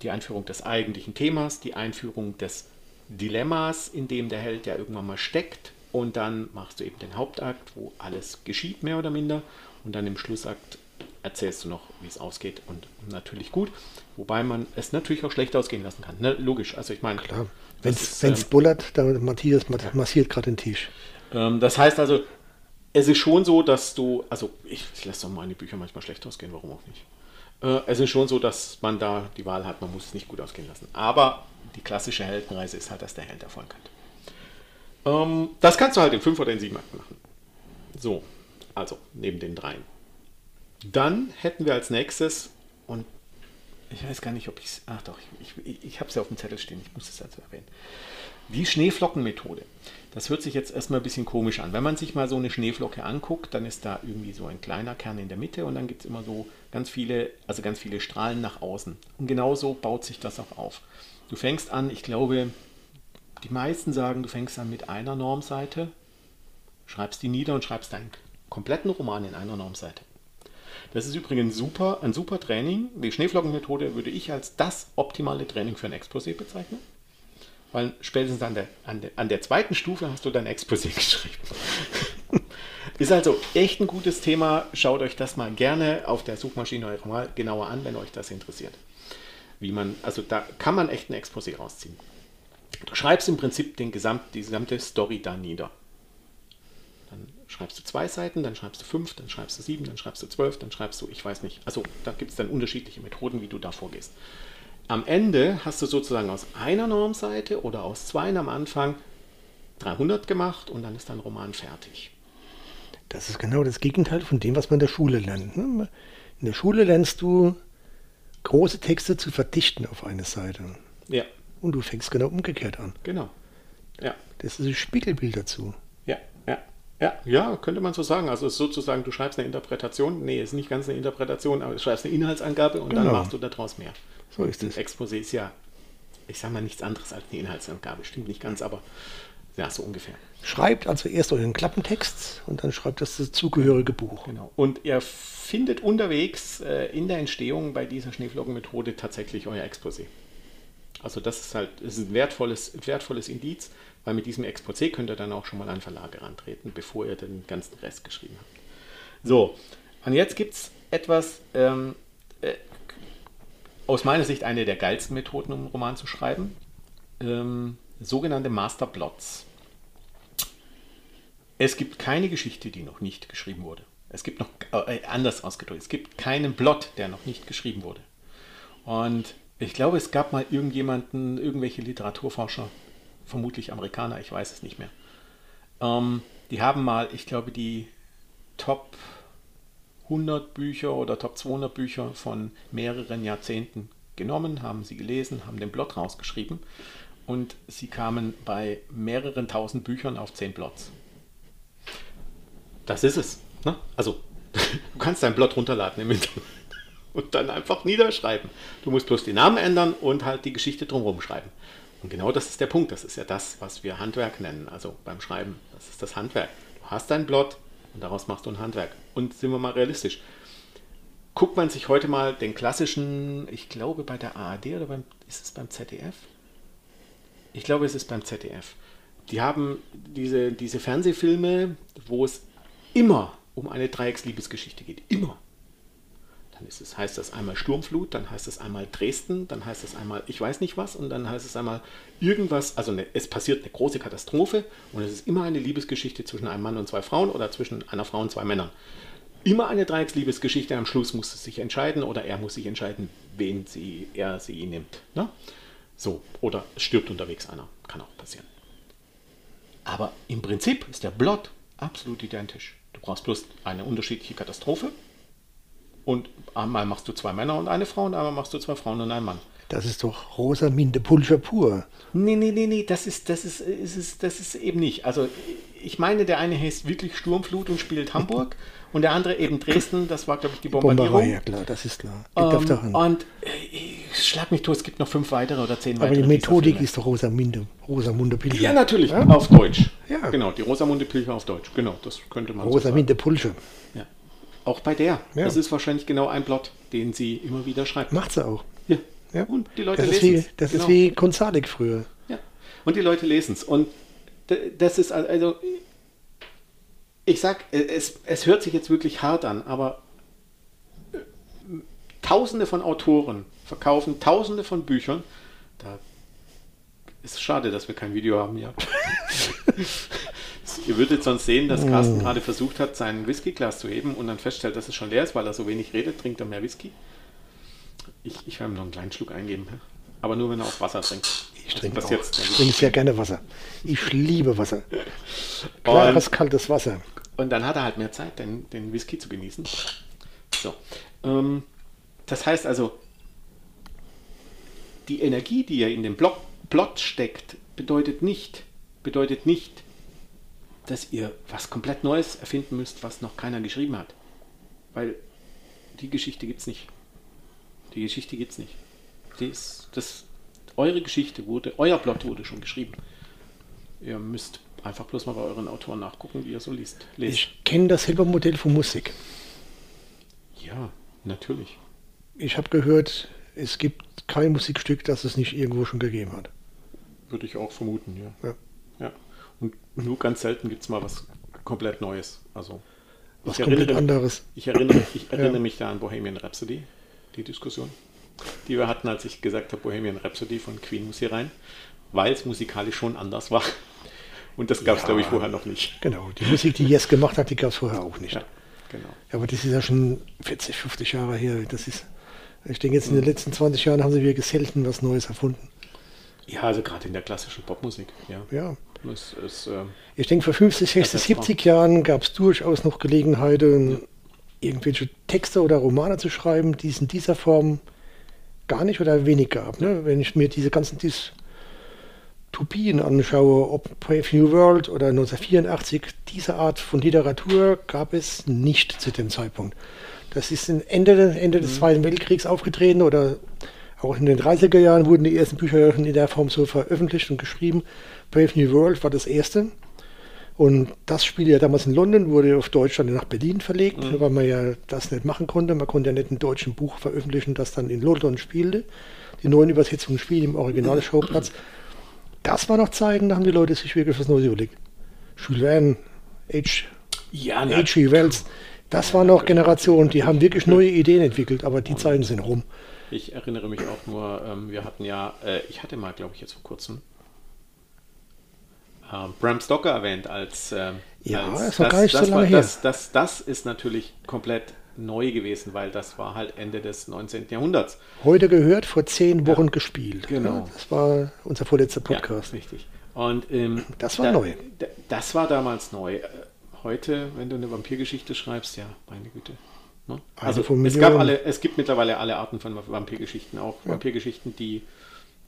B: die Einführung des eigentlichen Themas, die Einführung des Dilemmas, in dem der Held ja irgendwann mal steckt. Und dann machst du eben den Hauptakt, wo alles geschieht, mehr oder minder. Und dann im Schlussakt erzählst du noch, wie es ausgeht. Und natürlich gut. Wobei man es natürlich auch schlecht ausgehen lassen kann. Ne? Logisch. Also ich meine.
C: Klar. Wenn es ähm, bullert, dann Matthias massiert gerade den Tisch.
B: Ähm, das heißt also, es ist schon so, dass du, also ich, ich lasse doch meine Bücher manchmal schlecht ausgehen, warum auch nicht. Äh, es ist schon so, dass man da die Wahl hat, man muss es nicht gut ausgehen lassen. Aber die klassische Heldenreise ist halt, dass der Held Erfolg hat. Ähm, das kannst du halt in 5 oder in 7 Akten machen. So, also neben den dreien. Dann hätten wir als nächstes, und ich weiß gar nicht, ob ich es, ach doch, ich, ich, ich habe es ja auf dem Zettel stehen, ich muss es also erwähnen. Die Schneeflockenmethode. Das hört sich jetzt erstmal ein bisschen komisch an. Wenn man sich mal so eine Schneeflocke anguckt, dann ist da irgendwie so ein kleiner Kern in der Mitte und dann gibt es immer so ganz viele, also ganz viele Strahlen nach außen. Und genauso baut sich das auch auf. Du fängst an, ich glaube, die meisten sagen, du fängst an mit einer Normseite, schreibst die nieder und schreibst deinen kompletten Roman in einer Normseite. Das ist übrigens super, ein super Training. Die Schneeflockenmethode würde ich als das optimale Training für ein Exposé bezeichnen. Weil spätestens an der, an der, an der zweiten Stufe hast du dein Exposé geschrieben. ist also echt ein gutes Thema. Schaut euch das mal gerne auf der Suchmaschine eurer Wahl genauer an, wenn euch das interessiert. Wie man, also da kann man echt ein Exposé rausziehen. Du schreibst im Prinzip den gesamt, die gesamte Story da nieder. Dann schreibst du zwei Seiten, dann schreibst du fünf, dann schreibst du sieben, dann schreibst du zwölf, dann schreibst du, ich weiß nicht. Also da gibt es dann unterschiedliche Methoden, wie du da vorgehst. Am Ende hast du sozusagen aus einer Normseite oder aus zwei am Anfang 300 gemacht und dann ist dein Roman fertig.
C: Das ist genau das Gegenteil von dem, was man in der Schule lernt. Ne? In der Schule lernst du große Texte zu verdichten auf eine Seite.
B: Ja.
C: Und du fängst genau umgekehrt an.
B: Genau. Ja.
C: Das ist ein Spiegelbild dazu.
B: Ja, ja. Ja, ja, könnte man so sagen. Also es ist sozusagen, du schreibst eine Interpretation. Nee, es ist nicht ganz eine Interpretation, aber du schreibst eine Inhaltsangabe und genau. dann machst du daraus mehr.
C: So ist es.
B: Exposé ist ja, ich sage mal, nichts anderes als eine Inhaltsangabe. Stimmt nicht ganz, aber ja, so ungefähr.
C: Schreibt also erst euren Klappentext und dann schreibt das, das zugehörige Buch.
B: Genau. Und ihr findet unterwegs äh, in der Entstehung bei dieser Schneeflockenmethode tatsächlich euer Exposé. Also das ist halt das ist ein wertvolles, wertvolles Indiz, weil mit diesem Exposé könnt ihr dann auch schon mal an Verlage rantreten, bevor ihr den ganzen Rest geschrieben habt. So, und jetzt gibt es etwas, ähm, äh, aus meiner Sicht eine der geilsten Methoden, um einen Roman zu schreiben. Ähm, sogenannte Masterplots. Es gibt keine Geschichte, die noch nicht geschrieben wurde. Es gibt noch, äh, anders ausgedrückt, es gibt keinen Plot, der noch nicht geschrieben wurde. Und ich glaube, es gab mal irgendjemanden, irgendwelche Literaturforscher, vermutlich Amerikaner, ich weiß es nicht mehr. Ähm, die haben mal, ich glaube, die Top 100 Bücher oder Top 200 Bücher von mehreren Jahrzehnten genommen, haben sie gelesen, haben den Plot rausgeschrieben und sie kamen bei mehreren tausend Büchern auf 10 Plots. Das ist es. Ne? Also, du kannst deinen Plot runterladen im Internet und dann einfach niederschreiben. Du musst bloß die Namen ändern und halt die Geschichte drumherum schreiben. Und genau das ist der Punkt. Das ist ja das, was wir Handwerk nennen. Also beim Schreiben, das ist das Handwerk. Du hast deinen Plot und daraus machst du ein Handwerk. Und sind wir mal realistisch. Guckt man sich heute mal den klassischen, ich glaube bei der ARD oder beim, ist es beim ZDF? Ich glaube, es ist beim ZDF. Die haben diese, diese Fernsehfilme, wo es immer um eine Dreiecksliebesgeschichte geht. Immer. Dann ist es, heißt das einmal Sturmflut, dann heißt es einmal Dresden, dann heißt es einmal ich weiß nicht was und dann heißt es einmal irgendwas, also eine, es passiert eine große Katastrophe und es ist immer eine Liebesgeschichte zwischen einem Mann und zwei Frauen oder zwischen einer Frau und zwei Männern. Immer eine Dreiecksliebesgeschichte, am Schluss muss es sich entscheiden oder er muss sich entscheiden, wen sie, er sie nimmt. Ne? So, oder es stirbt unterwegs einer, kann auch passieren. Aber im Prinzip ist der Plot absolut identisch. Du brauchst bloß eine unterschiedliche Katastrophe und einmal machst du zwei Männer und eine Frau und einmal machst du zwei Frauen und einen Mann.
C: Das ist doch Rosaminde Pulcher pur.
B: Nee, nee, nee, nee, das ist, das ist, ist, ist, das ist eben nicht. Also ich meine, der eine heißt wirklich Sturmflut und spielt Hamburg und der andere eben Dresden, das war, glaube ich, die Bombardierung. Bomberei,
C: ja klar, das ist klar.
B: Ähm, und äh, ich schlag mich tot, es gibt noch fünf weitere oder zehn
C: weitere.
B: Aber
C: die Methodik ist doch Rosaminde, Rosamunde Pilcher.
B: Ja, natürlich, ja? auf Deutsch. Ja. Genau, die Rosamunde Pilcher auf Deutsch. Genau, das könnte man
C: Rosamunde so Pulcher.
B: Ja. Auch bei der. Ja. Das ist wahrscheinlich genau ein Plot, den sie immer wieder schreibt.
C: Macht sie auch.
B: Ja. ja. Und die Leute
C: lesen es. Das genau. ist wie Gonzalik früher.
B: Ja. Und die Leute lesen es. Und das ist also, ich sag, es, es hört sich jetzt wirklich hart an, aber äh, Tausende von Autoren verkaufen Tausende von Büchern. Da ist schade, dass wir kein Video haben Ihr würdet sonst sehen, dass Carsten mm. gerade versucht hat, sein Whiskyglas zu heben und dann feststellt, dass es schon leer ist, weil er so wenig redet, trinkt er mehr Whisky. Ich, ich werde mir noch einen kleinen Schluck eingeben. Aber nur, wenn er auch Wasser trinkt.
C: Ich trinke
B: Was
C: auch.
B: jetzt?
C: Ich trinke sehr gerne Wasser. Ich liebe Wasser. Klares, kaltes Wasser.
B: Und dann hat er halt mehr Zeit, den, den Whisky zu genießen. So. Ähm, das heißt also, die Energie, die er in den Block, Plot steckt, bedeutet nicht, bedeutet nicht, dass ihr was komplett Neues erfinden müsst, was noch keiner geschrieben hat. Weil die Geschichte gibt es nicht. Die Geschichte gibt es nicht. Die ist, das, eure Geschichte wurde, euer Plot wurde schon geschrieben. Ihr müsst einfach bloß mal bei euren Autoren nachgucken, wie ihr so liest. Lest.
C: Ich kenne das Silbermodell von Musik.
B: Ja, natürlich.
C: Ich habe gehört, es gibt kein Musikstück, das es nicht irgendwo schon gegeben hat.
B: Würde ich auch vermuten, ja.
C: Ja.
B: ja. Und nur ganz selten gibt es mal was komplett Neues. Also
C: Was
B: ich erinnere,
C: anderes.
B: ich erinnere, ich erinnere
C: Ja.
B: mich da an Bohemian Rhapsody, die Diskussion, die wir hatten, als ich gesagt habe, Bohemian Rhapsody von Queen muss hier rein, weil es musikalisch schon anders war. Und das gab es,
C: Ja.
B: glaube ich, vorher noch nicht.
C: Genau, die Musik, die Yes gemacht hat, die gab es vorher auch nicht.
B: Ja, genau.
C: Aber das ist ja schon 40, 50 Jahre her. Das ist, ich denke, jetzt in den letzten 20 Jahren haben sie wirklich selten was Neues erfunden.
B: Ja, also gerade in der klassischen Popmusik, ja.
C: Ja.
B: Es ist, äh,
C: Ich denke, vor 50, 60,
B: Das ist wahr.
C: 70 Jahren gab es durchaus noch Gelegenheiten, irgendwelche Texte oder Romane zu schreiben, die es in dieser Form gar nicht oder wenig gab. Ne? Wenn ich mir diese ganzen Dystopien anschaue, ob Brave New World oder 1984, diese Art von Literatur gab es nicht zu dem Zeitpunkt. Das ist Ende, Ende des Zweiten Weltkriegs aufgetreten oder auch in den 30er Jahren wurden die ersten Bücher in der Form so veröffentlicht und geschrieben. Brave New World war das erste. Und das Spiel ja damals in London wurde auf Deutsch dann nach Berlin verlegt, weil man ja das nicht machen konnte. Man konnte ja nicht ein deutschen Buch veröffentlichen, das dann in London spielte. Die neuen Übersetzungen spielen im Original-Schauplatz. Das war noch Zeiten, da haben die Leute sich wirklich was Neues überlegt. Jules Verne, H.
B: ja,
C: H.G. Wells, das war noch Generationen, die haben wirklich neue Ideen entwickelt, aber die Zeiten sind rum.
B: Ich erinnere mich auch nur, ähm, wir hatten ja, äh, ich hatte mal, glaube ich, jetzt vor kurzem ähm, Bram Stoker erwähnt als. Ähm,
C: Ja,
B: als,
C: ist noch gar nicht so
B: das,
C: lange
B: war,
C: her.
B: Das, das, das ist natürlich komplett neu gewesen, weil das war halt Ende des 19. Jahrhunderts.
C: Heute gehört, vor zehn Wochen gespielt.
B: genau.
C: Ja, Das war unser vorletzter Podcast.
B: Ja, richtig. Und ähm,
C: Das war neu.
B: da- Das war damals neu. Äh, Heute, wenn du eine Vampirgeschichte schreibst, ja, meine Güte. Ne? Also
C: von
B: es gab alle, es gibt mittlerweile alle Arten von Vampirgeschichten, auch Vampirgeschichten, die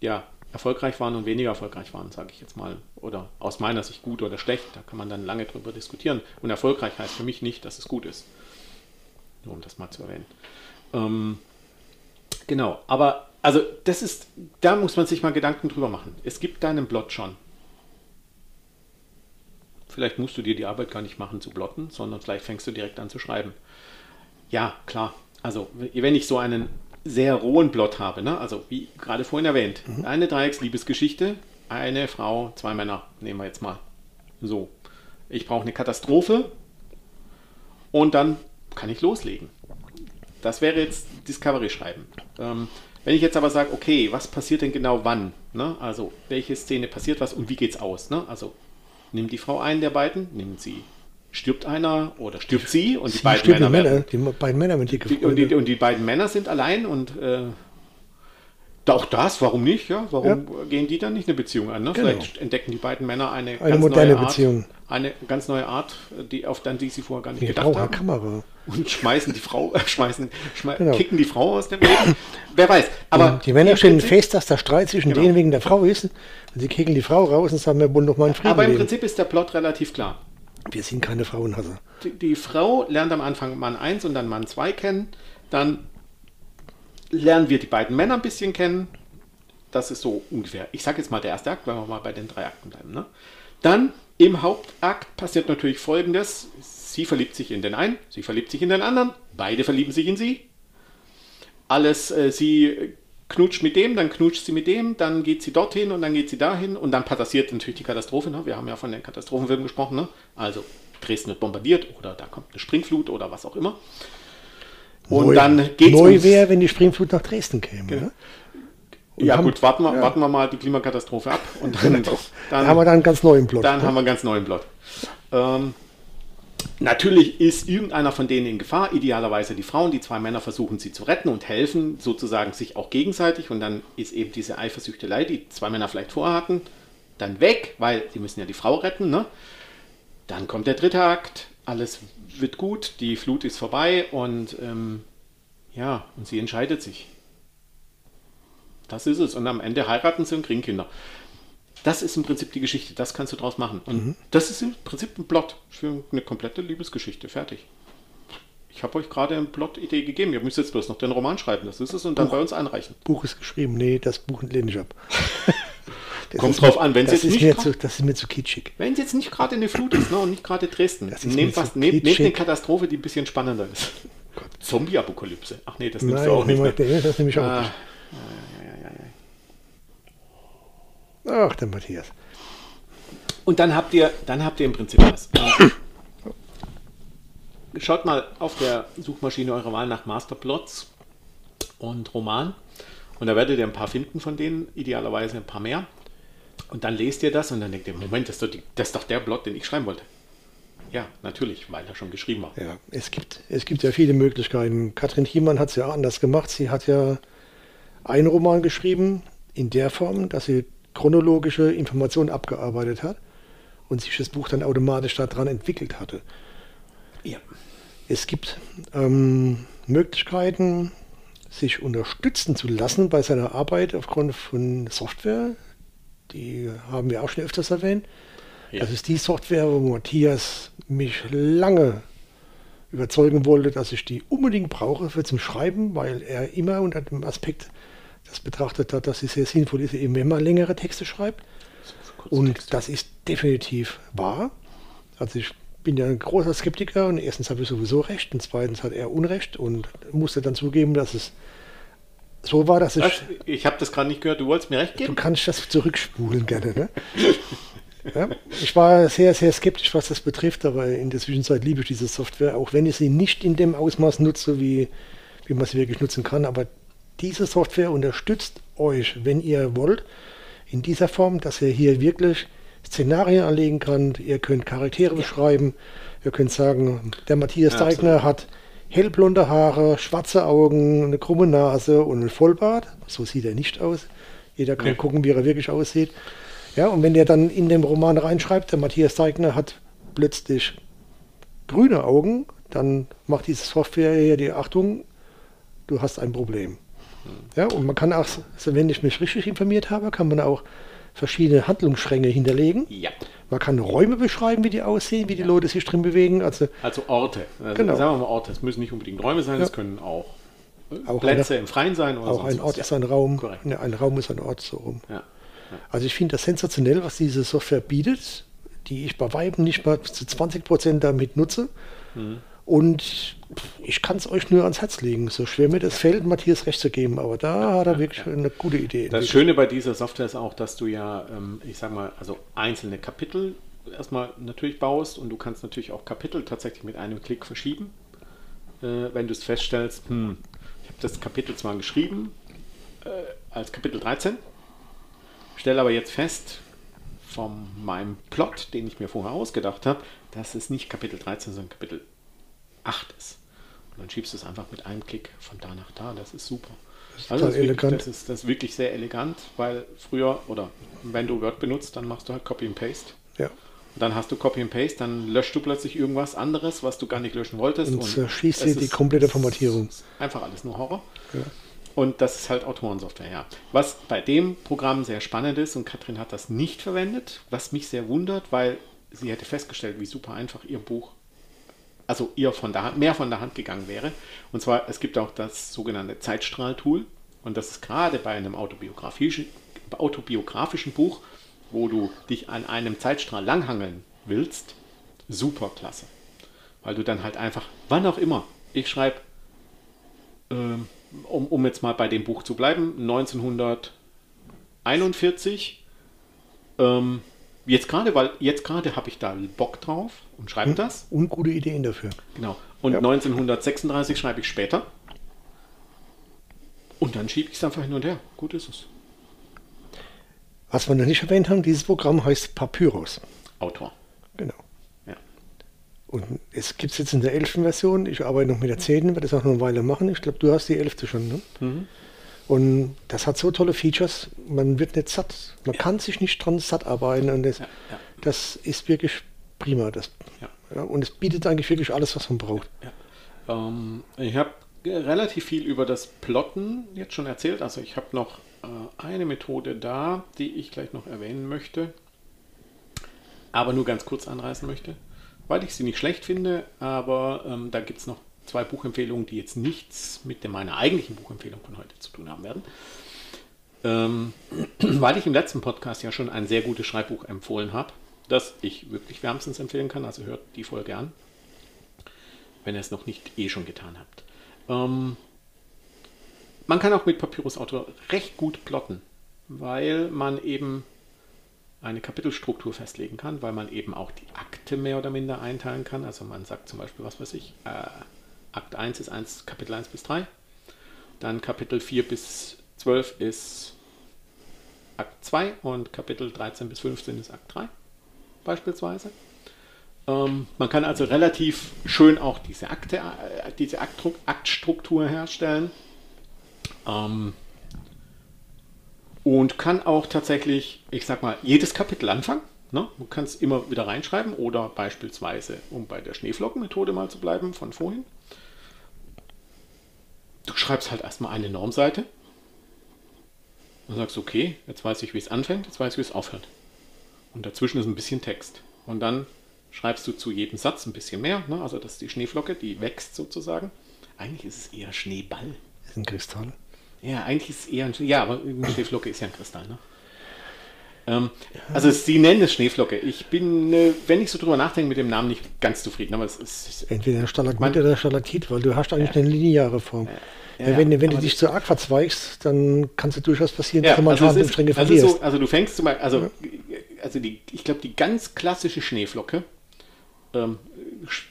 B: ja erfolgreich waren und weniger erfolgreich waren, sage ich jetzt mal. Oder aus meiner Sicht gut oder schlecht, da kann man dann lange drüber diskutieren. Und erfolgreich heißt für mich nicht, dass es gut ist. Nur um das mal zu erwähnen. Ähm, genau, aber also das ist, da muss man sich mal Gedanken drüber machen. Es gibt deinen Blot schon. Vielleicht musst du dir die Arbeit gar nicht machen zu blotten, sondern vielleicht fängst du direkt an zu schreiben. Ja, klar. Also, wenn ich so einen sehr rohen Plot habe, ne? also wie gerade vorhin erwähnt, eine Dreiecksliebesgeschichte, eine Frau, zwei Männer, nehmen wir jetzt mal. So. Ich brauche eine Katastrophe und dann kann ich loslegen. Das wäre jetzt Discovery schreiben. Ähm, wenn ich jetzt aber sage, okay, was passiert denn genau wann? Ne? Also, welche Szene passiert was und wie geht's aus? Ne? Also, nimmt die Frau einen der beiden, nimmt sie, stirbt einer oder stirbt sie und die beiden Männer,
C: Männer,
B: werden,
C: die beiden Männer mit dicke
B: die, und, die, und die beiden Männer sind allein und äh, auch das, warum nicht? Ja? Warum gehen die dann nicht eine Beziehung an? Ne?
C: Genau.
B: Vielleicht entdecken die beiden Männer eine,
C: Eine
B: ganz
C: moderne
B: neue Art,
C: Beziehung.
B: Eine ganz neue Art, die, auf dann die sie vorher gar nicht
C: Die
B: gedacht
C: eine
B: haben
C: Kamera.
B: und schmeißen die Frau, äh, schmeißen, schmei
C: Genau.
B: kicken die Frau aus dem Leben. Wer weiß. Aber
C: Und die Männer stellen fest, dass der Streit zwischen
B: Genau.
C: denen wegen der Frau ist. Und sie kegeln die Frau raus und sagen, wir wollen doch mal in Frieden
B: Aber im
C: leben.
B: Prinzip ist der Plot relativ klar.
C: Wir sind keine Frauenhasser.
B: Die, die Frau lernt am Anfang Mann 1 und dann Mann 2 kennen. Dann lernen wir die beiden Männer ein bisschen kennen. Das ist so ungefähr, ich sage jetzt mal der erste Akt, wenn wir mal bei den drei Akten bleiben. Ne? Dann im Hauptakt passiert natürlich folgendes. Sie verliebt sich in den einen, sie verliebt sich in den anderen, beide verlieben sich in sie. Alles, äh, sie knutscht mit dem, dann knutscht sie mit dem, dann geht sie dorthin und dann geht sie dahin und dann passiert natürlich die Katastrophe. Ne? Wir haben ja von den Katastrophenfilmen gesprochen. Ne? Also Dresden wird bombardiert oder da kommt eine Springflut oder was auch immer. Und
C: Neu-
B: dann geht's
C: Neu wäre, wenn die Springflut nach Dresden käme. Ne?
B: Ja
C: haben-
B: gut, warten wir,
C: ja.
B: warten wir mal die Klimakatastrophe ab und dann,
C: Da haben wir dann einen ganz neuen Plot.
B: dann
C: ne?
B: haben wir einen ganz neuen Plot. Ähm, Natürlich ist irgendeiner von denen in Gefahr, idealerweise die Frauen. Die zwei Männer versuchen sie zu retten und helfen sozusagen sich auch gegenseitig. Und dann ist eben diese Eifersüchtelei, die zwei Männer vielleicht vorhatten, dann weg, weil sie müssen ja die Frau retten. Ne? Dann kommt der dritte Akt, alles wird gut, die Flut ist vorbei und ähm, ja, und sie entscheidet sich. Das ist es. Und am Ende heiraten sie und kriegen Kinder. Das ist im Prinzip die Geschichte, das kannst du draus machen. Und mhm. das ist im Prinzip ein Plot für eine komplette Liebesgeschichte. Fertig. Ich habe euch gerade eine Plot-Idee gegeben. Ihr müsst jetzt bloß noch den Roman schreiben, das ist es, und dann bei uns einreichen.
C: Buch ist geschrieben. Nee, das Buch lehne ich ab.
B: Kommt drauf an, wenn es jetzt
C: nicht. Mir zu, das ist mir zu kitschig.
B: Wenn es jetzt nicht gerade eine Flut ist ne, und nicht gerade Dresden, nehmt, was, nehmt, nehmt eine Katastrophe, die ein bisschen spannender ist. Zombie-Apokalypse. Ach nee, das nimmst Nein, du auch nicht. Nein, das nehme ich auch ah, nicht.
C: Ach, der Matthias.
B: Und dann habt ihr, dann habt ihr im Prinzip was. Schaut mal auf der Suchmaschine eurer Wahl nach Masterplots und Roman. Und da werdet ihr ein paar finden von denen, idealerweise ein paar mehr. Und dann lest ihr das und dann denkt ihr, Moment, das ist doch, die, das ist doch der Plot, den ich schreiben wollte. Ja, natürlich, weil er schon geschrieben war.
C: Ja, es gibt, es gibt ja viele Möglichkeiten. Katrin Thiemann hat es ja anders gemacht. Sie hat ja einen Roman geschrieben in der Form, dass sie chronologische Informationen abgearbeitet hat und sich das Buch dann automatisch daran entwickelt hatte. Ja. Es gibt ähm, Möglichkeiten, sich unterstützen zu lassen bei seiner Arbeit aufgrund von Software. Die haben wir auch schon öfters erwähnt. Ja. Das ist die Software, wo Matthias mich lange überzeugen wollte, dass ich die unbedingt brauche für zum Schreiben, weil er immer unter dem Aspekt das betrachtet hat, dass es sehr sinnvoll ist, eben wenn man längere Texte schreibt. Und Texte. das ist definitiv wahr. Also ich bin ja ein großer Skeptiker und erstens habe ich sowieso recht und zweitens hat er Unrecht und musste dann zugeben, dass es so war, dass ich. Was?
B: Ich habe das gerade nicht gehört, du wolltest mir recht geben?
C: Du kannst das zurückspulen gerne, ne? ja, ich war sehr, sehr skeptisch, was das betrifft, aber in der Zwischenzeit liebe ich diese Software, auch wenn ich sie nicht in dem Ausmaß nutze, wie, wie man sie wirklich nutzen kann. Aber diese Software unterstützt euch, wenn ihr wollt, in dieser Form, dass ihr hier wirklich Szenarien anlegen könnt. Ihr könnt Charaktere ja. beschreiben. Ihr könnt sagen, der Matthias ja, Deigner hat hellblonde Haare, schwarze Augen, eine krumme Nase und ein Vollbart. So sieht er nicht aus. Jeder kann ja. gucken, wie er wirklich aussieht. Ja, und wenn ihr dann in dem Roman reinschreibt, der Matthias Deigner hat plötzlich grüne Augen, dann macht diese Software hier die Achtung, du hast ein Problem. Ja, und man kann auch, wenn ich mich richtig informiert habe, kann man auch verschiedene Handlungsstränge hinterlegen. Ja. Man kann Räume beschreiben, wie die aussehen, wie die ja. Leute sich drin bewegen. Also,
B: also Orte. Also genau. Sagen wir mal Orte. Es müssen nicht unbedingt Räume sein, es können auch, auch Plätze eine, im Freien sein.
C: Oder auch ein Ort was. ist ein Raum. Ne, ein Raum ist ein Ort so rum. Also ich finde das sensationell, was diese Software bietet, die ich bei Weiben nicht mal zu 20 Prozent damit nutze. Mhm. Und ich kann es euch nur ans Herz legen. So schwer mir das fällt, Matthias recht zu geben, aber da hat er wirklich eine gute Idee.
B: Das Schöne bei dieser Software ist auch, dass du ja, ähm, ich sag mal, also einzelne Kapitel erstmal natürlich baust und du kannst natürlich auch Kapitel tatsächlich mit einem Klick verschieben. Äh, wenn du es feststellst, hm, ich habe das Kapitel zwar geschrieben äh, als Kapitel 13, stelle aber jetzt fest, von meinem Plot, den ich mir vorher ausgedacht habe, dass es nicht Kapitel 13, sondern Kapitel 8 ist. Und dann schiebst du es einfach mit einem Klick von da nach da. Das ist super. Das ist, also das ist, wirklich, das, ist, das ist wirklich sehr elegant, weil früher, oder wenn du Word benutzt, dann machst du halt Copy and Paste. Ja. Und dann hast du Copy and Paste, dann löscht du plötzlich irgendwas anderes, was du gar nicht löschen wolltest.
C: Und, und zerschießt dir die komplette Formatierung.
B: Einfach alles nur Horror. Ja. Und das ist halt Autorensoftware, ja. Was bei dem Programm sehr spannend ist, und Katrin hat das nicht verwendet, was mich sehr wundert, weil sie hätte festgestellt, wie super einfach ihr Buch also ihr von der Hand, mehr von der Hand gegangen wäre. Und zwar, es gibt auch das sogenannte Zeitstrahl-Tool. Und das ist gerade bei einem autobiografischen, autobiografischen Buch, wo du dich an einem Zeitstrahl langhangeln willst, super klasse. Weil du dann halt einfach, wann auch immer, ich schreibe, ähm, um, um jetzt mal bei dem Buch zu bleiben, 1941, ähm, Jetzt gerade, weil jetzt gerade habe ich da Bock drauf und schreibe hm, das.
C: Und gute Ideen dafür.
B: Genau. Und ja. 1936 schreibe ich später. Und dann schiebe ich es einfach hin und her. Gut ist es.
C: Was wir noch nicht erwähnt haben, dieses Programm heißt Papyrus.
B: Autor.
C: Genau.
B: Ja.
C: Und es gibt es jetzt in der 11. Version. Ich arbeite noch mit der 10. werde das auch noch eine Weile machen. Ich glaube, du hast die 11. schon. Ne?
B: Mhm.
C: Und das hat so tolle Features, man wird nicht satt. Man ja. kann sich nicht dran satt arbeiten. Und das, ja, ja. das ist wirklich prima. Das, und es bietet eigentlich wirklich alles, was man braucht.
B: Ähm, ich habe relativ viel über das Plotten jetzt schon erzählt. Also ich habe noch äh, eine Methode da, die ich gleich noch erwähnen möchte, aber nur ganz kurz anreißen möchte, weil ich sie nicht schlecht finde, aber ähm, da gibt es noch zwei Buchempfehlungen, die jetzt nichts mit meiner eigentlichen Buchempfehlung von heute zu tun haben werden. Ähm, weil ich im letzten Podcast ja schon ein sehr gutes Schreibbuch empfohlen habe, das ich wirklich wärmstens empfehlen kann, also hört die Folge an, wenn ihr es noch nicht eh schon getan habt. Ähm, man kann auch mit Papyrus Autor recht gut plotten, weil man eben eine Kapitelstruktur festlegen kann, weil man eben auch die Akte mehr oder minder einteilen kann. Also man sagt zum Beispiel, was weiß ich, äh, Akt 1 ist 1, Kapitel 1 bis 3, dann Kapitel 4 bis 12 ist Akt 2 und Kapitel 13 bis 15 ist Akt 3 beispielsweise. Ähm, man kann also relativ schön auch diese, Akte, äh, diese Akt, Aktstruktur herstellen. Ähm, und kann auch tatsächlich, ich sag mal, jedes Kapitel anfangen. Ne? Du kannst immer wieder reinschreiben oder beispielsweise, um bei der Schneeflockenmethode mal zu bleiben von vorhin, du schreibst halt erstmal eine Normseite und sagst, okay, jetzt weiß ich, wie es anfängt, jetzt weiß ich, wie es aufhört. Und dazwischen ist ein bisschen Text. Und dann schreibst du zu jedem Satz ein bisschen mehr. Ne? Also das ist die Schneeflocke, die wächst sozusagen. Eigentlich ist es eher Schneeball.
C: Ist ein Kristall.
B: Ja, eigentlich ist es eher ein Schnee Ja, aber eine Schneeflocke ist ja ein Kristall. Ne? Ähm, also sie nennen es Schneeflocke. Ich bin, äh, wenn ich so drüber nachdenke, mit dem Namen nicht ganz zufrieden. Aber es ist
C: entweder Stalagmit oder Stalatit, weil du hast eigentlich ja. eine lineare Form. Ja, ja, wenn, wenn du dich zu arg verzweigst, dann kann es durchaus passieren,
B: dass du mal also ist, Stränge also verlierst. So, also du fängst zum Beispiel, also, also die, ich glaube, die ganz klassische Schneeflocke ähm,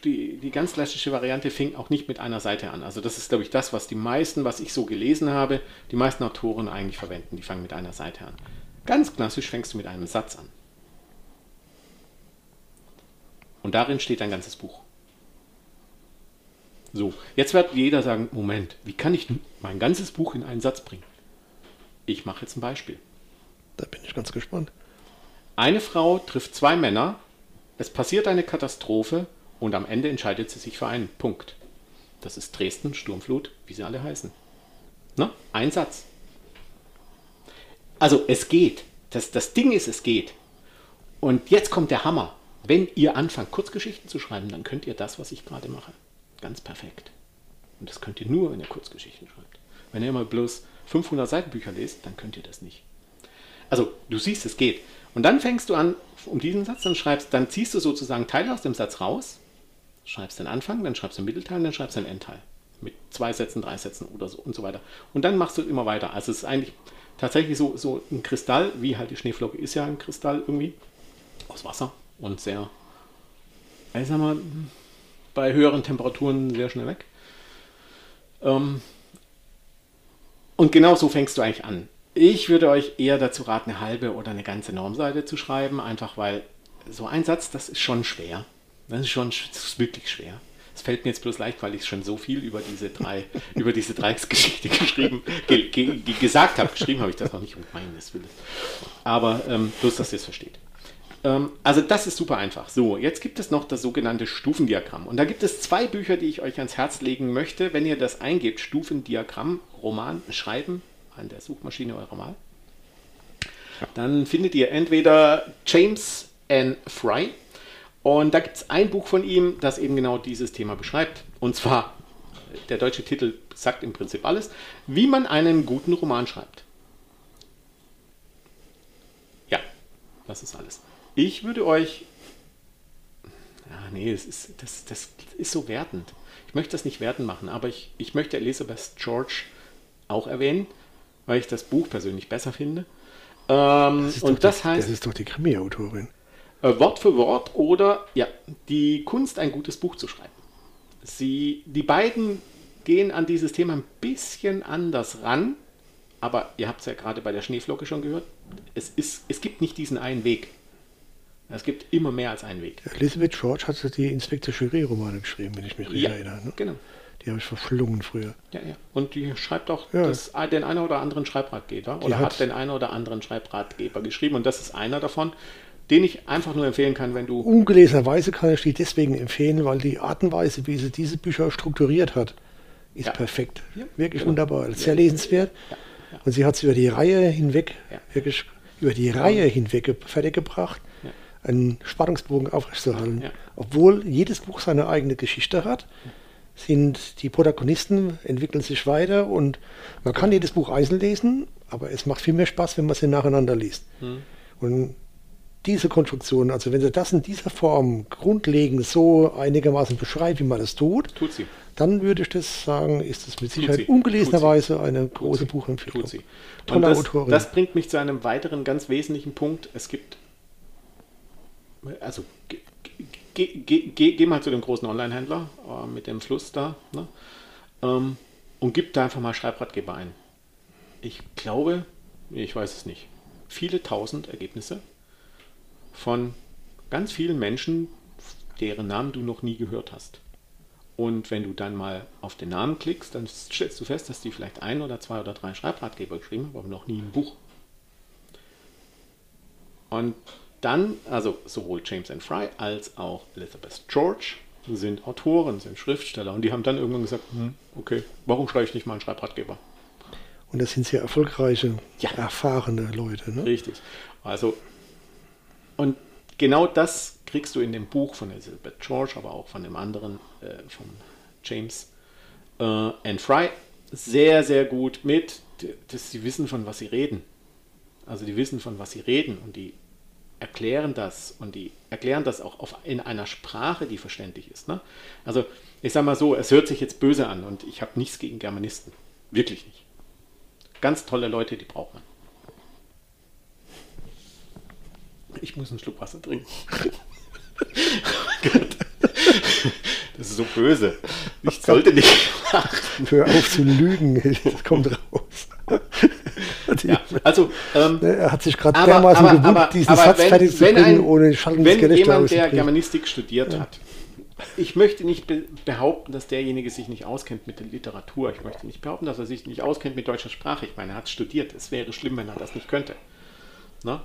B: die, die ganz klassische Variante fing auch nicht mit einer Seite an. Also das ist, glaube ich, das, was die meisten, was ich so gelesen habe, die meisten Autoren eigentlich verwenden. Die fangen mit einer Seite an. Ganz klassisch fängst du mit einem Satz an. Und darin steht ein ganzes Buch. So, jetzt wird jeder sagen, Moment, wie kann ich mein ganzes Buch in einen Satz bringen? Ich mache jetzt ein Beispiel.
C: Da bin ich ganz gespannt.
B: Eine Frau trifft zwei Männer es passiert eine Katastrophe und am Ende entscheidet sie sich für einen Punkt. Das ist Dresden, Sturmflut, wie sie alle heißen. Na, ein Satz. Also es geht. Das, das Ding ist, es geht. Und jetzt kommt der Hammer. Wenn ihr anfangt, Kurzgeschichten zu schreiben, dann könnt ihr das, was ich gerade mache. Ganz perfekt. Und das könnt ihr nur, wenn ihr Kurzgeschichten schreibt. Wenn ihr immer bloß 500 Seitenbücher lest, dann könnt ihr das nicht. Also, du siehst, es geht. Und dann fängst du an, um diesen Satz, dann schreibst, dann ziehst du sozusagen Teile aus dem Satz raus, schreibst den Anfang, dann schreibst du den Mittelteil, dann schreibst du den Endteil. Mit zwei Sätzen, drei Sätzen oder so und so weiter. Und dann machst du immer weiter. Also es ist eigentlich tatsächlich so, so ein Kristall, wie halt die Schneeflocke ist ja ein Kristall irgendwie, aus Wasser und sehr, ich sag mal, bei höheren Temperaturen sehr schnell weg. Ähm, und genau so fängst du eigentlich an. Ich würde euch eher dazu raten, eine halbe oder eine ganze Normseite zu schreiben, einfach weil so ein Satz, das ist schon schwer. Das ist schon das ist wirklich schwer. Fällt mir jetzt bloß leicht, weil ich schon so viel über diese drei, über diese Dreiecksgeschichte geschrieben, ge, ge, gesagt habe. Geschrieben habe ich das noch nicht um meines Willen. Aber ähm, bloß, dass ihr es versteht. Ähm, also das ist super einfach. So, jetzt gibt es noch das sogenannte Stufendiagramm. Und da gibt es zwei Bücher, die ich euch ans Herz legen möchte. Wenn ihr das eingebt, Stufendiagramm, Roman, Schreiben, an der Suchmaschine eurer Wahl. Dann findet ihr entweder James N. Fry und da gibt es ein Buch von ihm, das eben genau dieses Thema beschreibt. Und zwar, der deutsche Titel sagt im Prinzip alles, wie man einen guten Roman schreibt. Ja, das ist alles. Ich würde euch. Ja, nee, das ist, das, das ist so wertend. Ich möchte das nicht wertend machen, aber ich, ich möchte Elizabeth George auch erwähnen weil ich das Buch persönlich besser finde. Ähm, das und das
C: die, heißt. Das ist doch die Krimi-Autorin.
B: Äh, Wort für Wort oder ja, die Kunst, ein gutes Buch zu schreiben. Sie, die beiden gehen an dieses Thema ein bisschen anders ran, aber ihr habt es ja gerade bei der Schneeflocke schon gehört. Es, ist, es gibt nicht diesen einen Weg. Es gibt immer mehr als einen Weg.
C: Elizabeth George hat die Inspektor Jury-Romane geschrieben, wenn ich mich richtig
B: Ja,
C: erinnere. Ne?
B: genau.
C: Die habe ich verschlungen früher.
B: Ja, ja. Und die schreibt auch
C: Ja.
B: das, den einen oder anderen Schreibratgeber
C: Die
B: oder hat,
C: hat-
B: den einen oder anderen Schreibratgeber geschrieben. Und das ist einer davon, den ich einfach nur empfehlen kann, wenn du.
C: Ungelesenerweise kann ich die deswegen empfehlen, weil die Art und Weise, wie sie diese Bücher strukturiert hat, ist
B: Ja.
C: perfekt.
B: Ja,
C: Wirklich
B: genau.
C: wunderbar. Sehr lesenswert.
B: Ja.
C: Und sie hat es über die Reihe hinweg, wirklich über die Reihe hinweg ge- fertiggebracht, einen Spannungsbogen aufrechtzuerhalten. Obwohl jedes Buch seine eigene Geschichte hat, sind die Protagonisten, entwickeln sich weiter und man kann jedes Buch einzeln lesen, aber es macht viel mehr Spaß, wenn man sie nacheinander liest.
B: Hm.
C: Und diese Konstruktion, also wenn sie das in dieser Form grundlegend so einigermaßen beschreibt, wie man das tut,
B: Tut sie.
C: dann würde ich das sagen, ist das mit Sicherheit ungelesenerweise eine große. Buchempfehlung.
B: Tut sie.
C: Tolle
B: das,
C: Autorin.
B: das bringt mich zu einem weiteren ganz wesentlichen Punkt. Es gibt. Also, ge- ge- ge- ge- geh mal zu dem großen Online-Händler äh, mit dem Fluss da ne? ähm, und gib da einfach mal Schreibratgeber ein. Ich glaube, ich weiß es nicht, viele tausend Ergebnisse von ganz vielen Menschen, deren Namen du noch nie gehört hast. Und wenn du dann mal auf den Namen klickst, dann stellst du fest, dass die vielleicht ein oder zwei oder drei Schreibratgeber geschrieben haben, aber noch nie ein Buch. Und dann, also sowohl James and Fry als auch Elizabeth George sind Autoren, sind Schriftsteller und die haben dann irgendwann gesagt, hm, okay, warum schreibe ich nicht mal einen Schreibratgeber?
C: Und das sind sehr erfolgreiche,
B: Ja.
C: erfahrene Leute. Ne?
B: Richtig. Also, und genau das kriegst du in dem Buch von Elizabeth George, aber auch von dem anderen, äh, von James äh, and Fry, sehr, sehr gut mit, dass sie wissen, von was sie reden. Also die wissen, von was sie reden und die erklären das und die erklären das auch auf, in einer Sprache, die verständlich ist. Ne? Also ich sage mal so, es hört sich jetzt böse an und ich habe nichts gegen Germanisten. Wirklich nicht. Ganz tolle Leute, die braucht man. Ich muss einen Schluck Wasser trinken. Das ist so böse. Ich sollte nicht lachen.
C: Hör auf zu lügen, das kommt raus.
B: Ja, also, ähm,
C: Ne, Er hat sich gerade dermaßen
B: aber,
C: diesen
B: aber
C: Satz
B: wenn,
C: fertig zu
B: wenn,
C: bringen,
B: ein,
C: ohne schallendes
B: wenn jemand, der. Germanistik studiert hat, ich möchte nicht be behaupten, dass derjenige sich nicht auskennt mit der Literatur. Ich möchte nicht behaupten, dass er sich nicht auskennt mit deutscher Sprache. Ich meine, er hat studiert. Es wäre schlimm, wenn er das nicht könnte. Ne?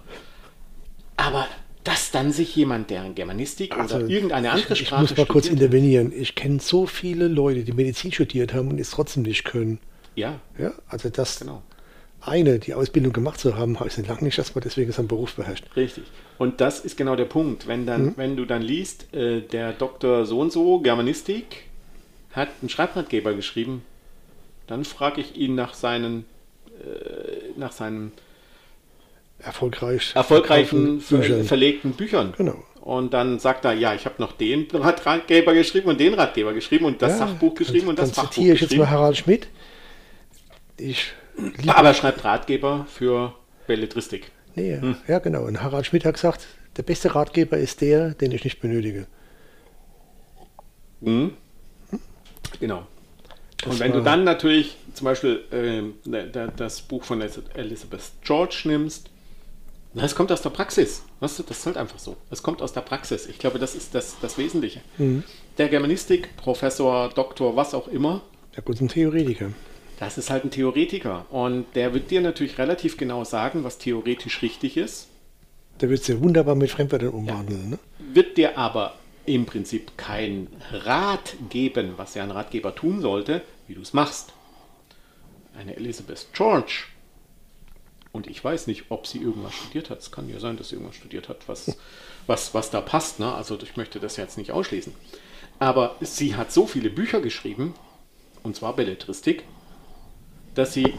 B: Aber dass dann sich jemand, der Germanistik
C: Also,
B: oder irgendeine andere
C: ich, ich
B: Sprache
C: muss mal kurz intervenieren. Ich kenne so viele Leute, die Medizin studiert haben und es trotzdem nicht können.
B: ja,
C: Ja, also das
B: genau.
C: eine, die Ausbildung gemacht zu haben, heißt nicht lange nicht, dass man deswegen seinen Beruf beherrscht.
B: Richtig. Und das ist genau der Punkt. Wenn, dann, wenn du dann liest, äh, der Doktor so und so, Germanistik, hat einen Schreibratgeber geschrieben, dann frage ich ihn nach seinen, äh, nach seinen
C: Erfolgreich.
B: erfolgreichen
C: Büchern.
B: verlegten Büchern.
C: Genau.
B: Und dann sagt er, ja, ich habe noch den Ratgeber geschrieben und den Ratgeber geschrieben und das
C: Ja,
B: Sachbuch geschrieben und das
C: dann
B: Fachbuch
C: zitiere ich jetzt mal. Harald Schmidt. Ich
B: Aber er schreibt Ratgeber für Belletristik.
C: Nee,
B: Hm.
C: ja genau. Und Harald Schmidt hat gesagt, der beste Ratgeber ist der, den ich nicht benötige.
B: Mhm. Genau.
C: Das
B: und wenn du dann natürlich zum Beispiel da- das Buch von Elizabeth George nimmst, es kommt aus der Praxis. Weißt du, das ist halt einfach so. Es kommt aus der Praxis. Ich glaube, das ist das, das Wesentliche.
C: Mhm.
B: Der Germanistik, Professor, Doktor, was auch immer,
C: Ja gut, ein Theoretiker.
B: das ist halt ein Theoretiker. Und der wird dir natürlich relativ genau sagen, was theoretisch richtig ist,
C: Der wird sehr wunderbar mit Fremdwörtern umwandeln. Ne?
B: wird dir aber im Prinzip kein Rat geben, was ja ein Ratgeber tun sollte, wie du es machst. Eine Elizabeth George, und ich weiß nicht, ob sie irgendwas studiert hat. Es kann ja sein, dass sie irgendwas studiert hat, was, was, was da passt. Ne? Also ich möchte das jetzt nicht ausschließen. Aber sie hat so viele Bücher geschrieben, und zwar Belletristik, dass sie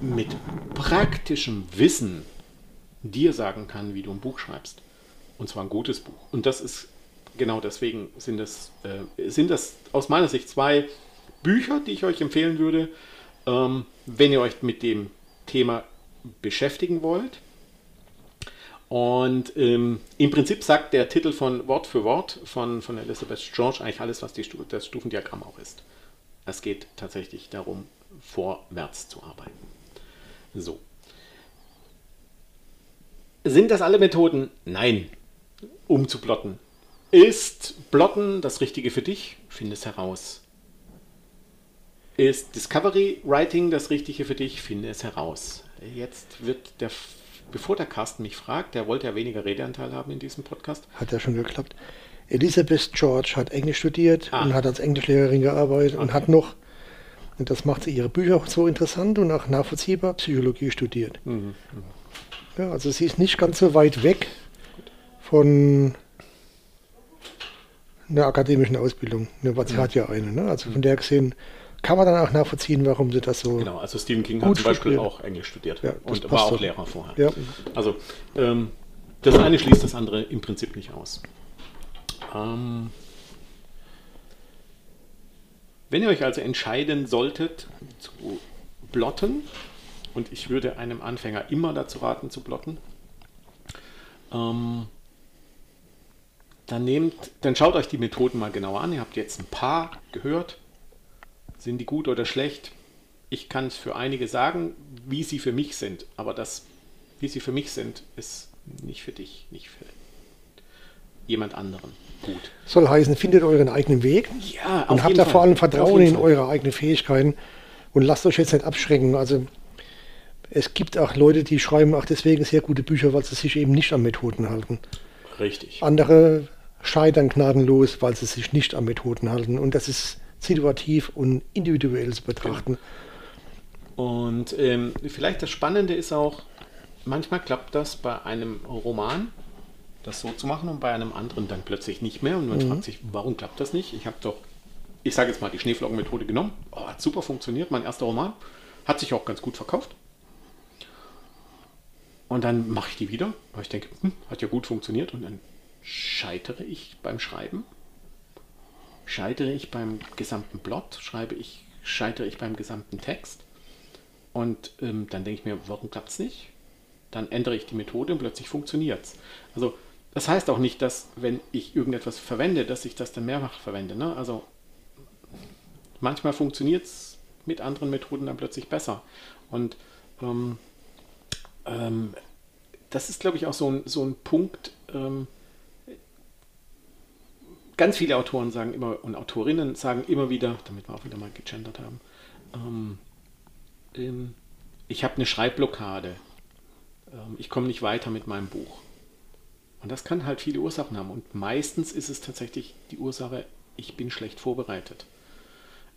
B: mit praktischem Wissen dir sagen kann, wie du ein Buch schreibst. Und zwar ein gutes Buch. Und das ist genau deswegen sind das, äh, sind das aus meiner Sicht zwei Bücher, die ich euch empfehlen würde, ähm, wenn ihr euch mit dem Thema beschäftigen wollt. Und ähm, im Prinzip sagt der Titel von Wort für Wort von, von Elizabeth George eigentlich alles, was die das Stufendiagramm auch ist. Es geht tatsächlich darum, vorwärts zu arbeiten. So. Sind das alle Methoden? Nein. Um zu plotten. Ist Plotten das Richtige für dich? Finde es heraus. Ist Discovery Writing das Richtige für dich? Finde es heraus. Jetzt wird der, bevor der Carsten mich fragt, der wollte ja weniger Redeanteil haben in diesem Podcast.
C: Hat ja schon geklappt. Elizabeth George hat Englisch studiert
B: Ah.
C: und hat als Englischlehrerin gearbeitet und
B: Okay.
C: hat noch, und das macht sie ihre Bücher auch so interessant und auch nachvollziehbar, Psychologie studiert.
B: Mhm.
C: Ja, also sie ist nicht ganz so weit weg von einer akademischen Ausbildung. Ne, weil sie hat ja eine. Ne? Also von der gesehen kann man dann auch nachvollziehen, warum sie das so.
B: Genau, also Stephen King hat zum Beispiel
C: studiert.
B: auch Englisch studiert
C: Ja,
B: und war auch
C: doch.
B: Lehrer vorher.
C: Ja,
B: Also ähm, das eine schließt das andere im Prinzip nicht aus. Ähm, wenn ihr euch also entscheiden solltet zu plotten, und ich würde einem Anfänger immer dazu raten zu plotten, ähm, dann nehmt, dann schaut euch die Methoden mal genauer an. Ihr habt jetzt ein paar gehört. Sind die gut oder schlecht? Ich kann es für einige sagen, wie sie für mich sind, aber das, wie sie für mich sind, ist nicht für dich, nicht für jemand anderen gut.
C: soll heißen, findet euren eigenen Weg
B: Ja,
C: und habt da vor allem Vertrauen in eure eigenen Fähigkeiten und lasst euch jetzt nicht abschrecken. Also es gibt auch Leute, die schreiben auch deswegen sehr gute Bücher, weil sie sich eben nicht an Methoden halten.
B: Richtig.
C: Andere scheitern gnadenlos, weil sie sich nicht an Methoden halten. Und das ist situativ und individuell zu betrachten.
B: Und ähm, vielleicht das Spannende ist auch, manchmal klappt das bei einem Roman, das so zu machen und bei einem anderen dann plötzlich nicht mehr. Und man fragt sich, warum klappt das nicht? Ich habe doch, ich sage jetzt mal, die Schneeflockenmethode genommen. Oh, hat super funktioniert, mein erster Roman. Hat sich auch ganz gut verkauft. Und dann mache ich die wieder, weil ich denke, hm, hat ja gut funktioniert. Und dann scheitere ich beim Schreiben. Scheitere ich beim gesamten Plot, schreibe ich, scheitere ich beim gesamten Text. Und ähm, dann denke ich mir, warum klappt es nicht? Dann ändere ich die Methode und plötzlich funktioniert es. Also das heißt auch nicht, dass wenn ich irgendetwas verwende, dass ich das dann mehrfach verwende. Ne? Also manchmal funktioniert es mit anderen Methoden dann plötzlich besser. Und ähm, ähm, das ist, glaube ich, auch so ein, so ein Punkt. Ähm, ganz viele Autoren sagen immer und Autorinnen sagen immer wieder, damit wir auch wieder mal gegendert haben, ähm, ähm, ich habe eine Schreibblockade. Ähm, ich komme nicht weiter mit meinem Buch. Und das kann halt viele Ursachen haben. Und meistens ist es tatsächlich die Ursache, ich bin schlecht vorbereitet.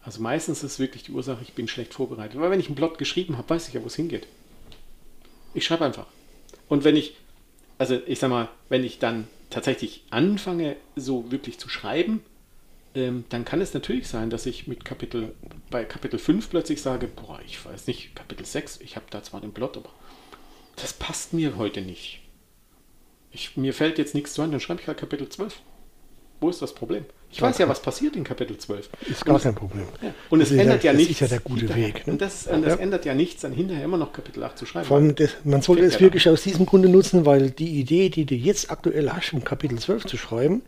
B: Also meistens ist es wirklich die Ursache, ich bin schlecht vorbereitet. Weil wenn ich einen Plot geschrieben habe, weiß ich ja, wo es hingeht. Ich schreibe einfach. Und wenn ich, also ich sag mal, wenn ich dann tatsächlich anfange, so wirklich zu schreiben, ähm, dann kann es natürlich sein, dass ich mit Kapitel, bei Kapitel 5 plötzlich sage, boah, ich weiß nicht, Kapitel 6, ich habe da zwar den Plot, aber das passt mir heute nicht. Ich, mir fällt jetzt nichts zu an, dann schreibe ich halt Kapitel 12. Wo ist das Problem? Ich weiß ja, was passiert in Kapitel 12.
C: Ist gar kein Problem.
B: Ja. Und es
C: Das
B: ändert ja,
C: das
B: nichts.
C: ist ja der gute
B: hinterher.
C: Weg, ne?
B: Und das, und das
C: Ja.
B: ändert ja nichts, dann hinterher immer noch Kapitel 8 zu schreiben.
C: Vor allem, das, man sollte es
B: ja
C: wirklich aus diesem Grunde nutzen, weil die Idee, die du jetzt aktuell hast, um Kapitel 12 zu schreiben,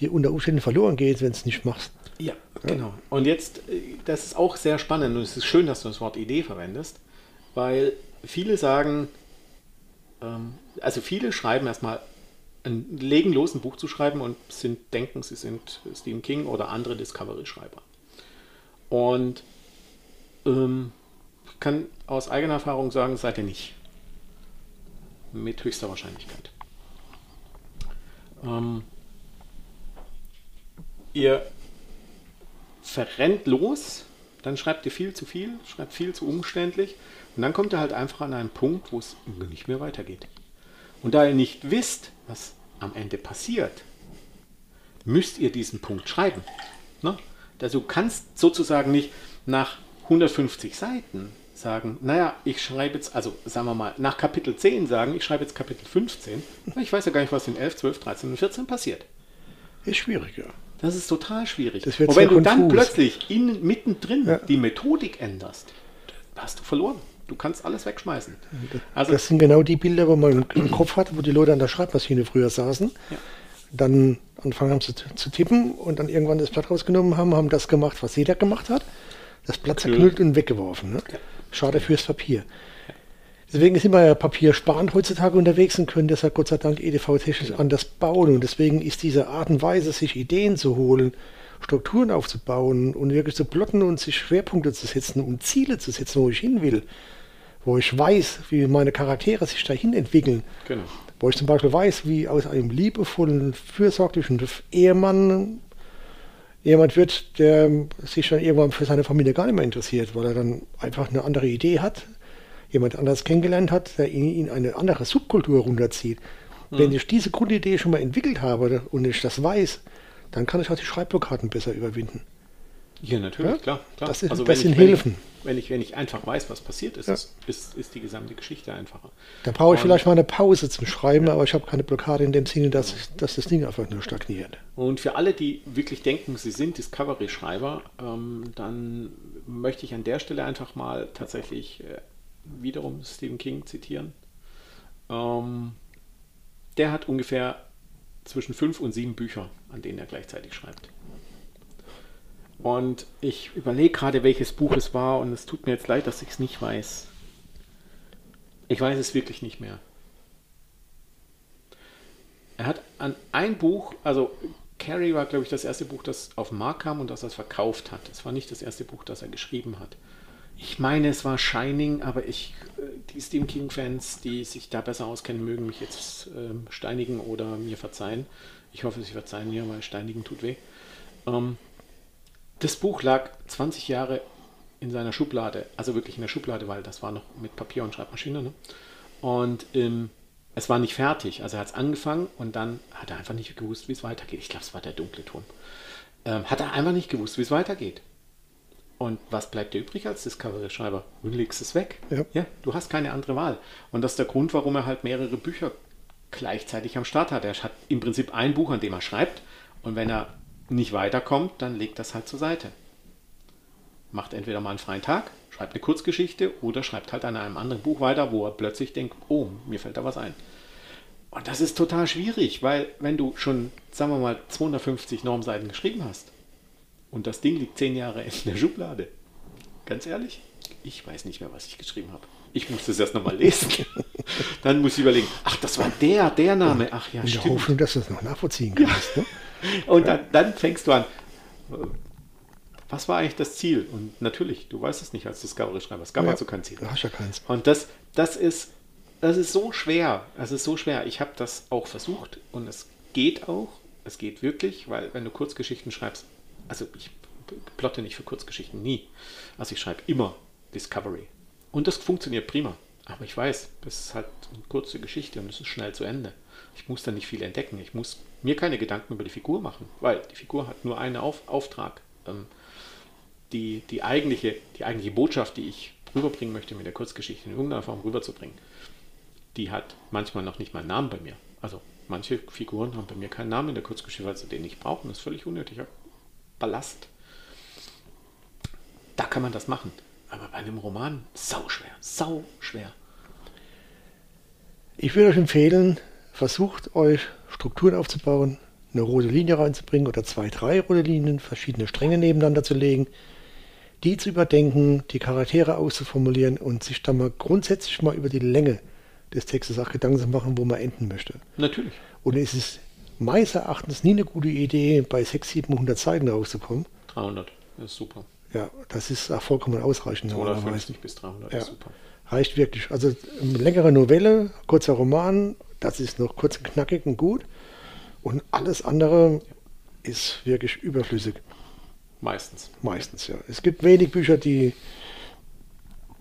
C: die unter Umständen verloren geht, wenn du es nicht machst.
B: Ja, genau. Und jetzt, äh, das ist auch sehr spannend und es ist schön, dass du das Wort Idee verwendest, weil viele sagen, ähm, also viele schreiben erstmal, ein, legen los, ein Buch zu schreiben und sind, denken, sie sind Stephen King oder andere Discovery-Schreiber. Und ähm, ich kann aus eigener Erfahrung sagen, seid ihr nicht. Mit höchster Wahrscheinlichkeit. Ähm, ihr verrennt los, dann schreibt ihr viel zu viel, schreibt viel zu umständlich und dann kommt ihr halt einfach an einen Punkt, wo es nicht mehr weitergeht. Und da ihr nicht wisst, was am Ende passiert, müsst ihr diesen Punkt schreiben. Ne? Also du kannst sozusagen nicht nach 150 Seiten sagen, naja, ich schreibe jetzt, also sagen wir mal, nach Kapitel 10 sagen, ich schreibe jetzt Kapitel 15, weil ich weiß ja gar nicht, was in 11, 12, 13 und 14 passiert.
C: Ist schwieriger.
B: Das ist total schwierig. Und wenn du dann
C: konfus.
B: plötzlich in, mittendrin
C: Ja.
B: die Methodik änderst, hast du verloren. Du kannst alles wegschmeißen. Also
C: Das sind genau die Bilder, wo man im, Kopf hat, wo die Leute an der Schreibmaschine früher saßen.
B: Ja.
C: Dann anfangen haben sie zu, zu tippen und dann irgendwann das Blatt rausgenommen haben, haben das gemacht, was jeder gemacht hat. Das Blatt
B: Knüll.
C: zerknüllt und weggeworfen. Ne?
B: Ja.
C: Schade fürs Papier. Deswegen sind wir ja papiersparend heutzutage unterwegs und können deshalb Gott sei Dank EDV-technisch
B: Genau.
C: anders bauen. Und deswegen ist diese Art und Weise, sich Ideen zu holen, Strukturen aufzubauen und wirklich zu plotten und sich Schwerpunkte zu setzen und Ziele zu setzen, wo ich hin will, wo ich weiß, wie meine Charaktere sich dahin entwickeln,
B: Genau.
C: wo ich zum Beispiel weiß, wie aus einem liebevollen, fürsorglichen Ehemann jemand wird, der sich dann irgendwann für seine Familie gar nicht mehr interessiert, weil er dann einfach eine andere Idee hat, jemand anders kennengelernt hat, der ihn in eine andere Subkultur runterzieht. Wenn ich diese Grundidee schon mal entwickelt habe und ich das weiß, dann kann ich auch die Schreibblockaden besser überwinden.
B: Ja, natürlich,
C: Ja,
B: klar, klar.
C: das ist ein
B: wenn
C: bisschen
B: ich, wenn
C: helfen.
B: Ich, wenn, ich, wenn ich einfach weiß, was passiert ist,
C: Ja.
B: ist, ist, ist die gesamte Geschichte einfacher.
C: Da brauche ich
B: Und-
C: vielleicht mal eine Pause zum Schreiben, aber ich habe keine Blockade in dem Sinne, dass, dass das Ding einfach nur stagniert.
B: Und für alle, die wirklich denken, sie sind Discovery-Schreiber, ähm, dann möchte ich an der Stelle einfach mal tatsächlich äh, wiederum Stephen King zitieren. Ähm, der hat ungefähr zwischen fünf und sieben Bücher, an denen er gleichzeitig schreibt. Und ich überlege gerade, welches Buch es war, und es tut mir jetzt leid, dass ich es nicht weiß. Ich weiß es wirklich nicht mehr. Er hat an ein Buch, also Carrie war, glaube ich, das erste Buch, das auf den Markt kam und das er verkauft hat. Es war nicht das erste Buch, das er geschrieben hat. Ich meine, es war Shining, aber ich, äh, die Stephen King-Fans, die sich da besser auskennen, mögen mich jetzt ähm, steinigen oder mir verzeihen. Ich hoffe, sie verzeihen mir, weil steinigen tut weh. Ähm, das Buch lag 20 Jahre in seiner Schublade, also wirklich in der Schublade, weil das war noch mit Papier und Schreibmaschine. Ne? Und ähm, es war nicht fertig. Also er hat es angefangen und dann hat er einfach nicht gewusst, wie es weitergeht. Ich glaube, es war der dunkle Turm. Ähm, hat er einfach nicht gewusst, wie es weitergeht. Und was bleibt dir übrig als Discovery-Schreiber? Du legst es weg.
C: Ja.
B: du hast keine andere Wahl. Und das ist der Grund, warum er halt mehrere Bücher gleichzeitig am Start hat. Er hat im Prinzip ein Buch, an dem er schreibt. Und wenn er nicht weiterkommt, dann legt das halt zur Seite. Macht entweder mal einen freien Tag, schreibt eine Kurzgeschichte oder schreibt halt an einem anderen Buch weiter, wo er plötzlich denkt, oh, mir fällt da was ein. Und das ist total schwierig, weil wenn du schon, sagen wir mal, 250 Normseiten geschrieben hast und das Ding liegt zehn Jahre in der Schublade, ganz ehrlich, ich weiß nicht mehr, was ich geschrieben habe. Ich muss das erst nochmal lesen. Dann muss ich überlegen, ach, das war der, der Name. Ach ja,
C: In der
B: stimmt.
C: Hoffnung, dass du es noch nachvollziehen kannst. Ne?
B: Und dann, dann fängst du an. Was war eigentlich das Ziel? Und natürlich, du weißt es nicht als Discovery-Schreiber. Es gab
C: Ja,
B: also kein Ziel.
C: Du hast ja keins.
B: Und das, das, ist, das ist so schwer. Es ist so schwer. Ich habe das auch versucht und es geht auch. Es geht wirklich, weil wenn du Kurzgeschichten schreibst, also ich plotte nicht für Kurzgeschichten, nie. Also ich schreibe immer Discovery. Und das funktioniert prima. Aber ich weiß, das ist halt eine kurze Geschichte und es ist schnell zu Ende. Ich muss da nicht viel entdecken. Ich muss mir keine Gedanken über die Figur machen, weil die Figur hat nur einen Auf Auftrag. Ähm, die, die, eigentliche, die eigentliche Botschaft, die ich rüberbringen möchte mit der Kurzgeschichte in irgendeiner Form rüberzubringen, die hat manchmal noch nicht mal einen Namen bei mir. Also manche Figuren haben bei mir keinen Namen in der Kurzgeschichte, weil sie den nicht brauchen. Das ist völlig unnötiger Ballast. Da kann man das machen. Aber bei einem Roman, sau schwer, sau schwer.
C: Ich würde euch empfehlen, versucht euch Strukturen aufzubauen, eine rote Linie reinzubringen oder zwei, drei rote Linien, verschiedene Stränge nebeneinander zu legen, die zu überdenken, die Charaktere auszuformulieren und sich dann mal grundsätzlich mal über die Länge des Textes auch Gedanken zu machen, wo man enden möchte.
B: Natürlich.
C: Und es ist meines Erachtens nie eine gute Idee, bei 600, 700 Seiten rauszukommen.
B: 300, das ist super.
C: Ja, das ist auch vollkommen ausreichend. normalerweise.
B: 250 bis 300
C: Ja.
B: ist super.
C: Reicht wirklich. Also längere Novelle, kurzer Roman, das ist noch kurz und knackig und gut. Und alles andere ist wirklich überflüssig.
B: Meistens.
C: Meistens, ja. Es gibt wenig Bücher, die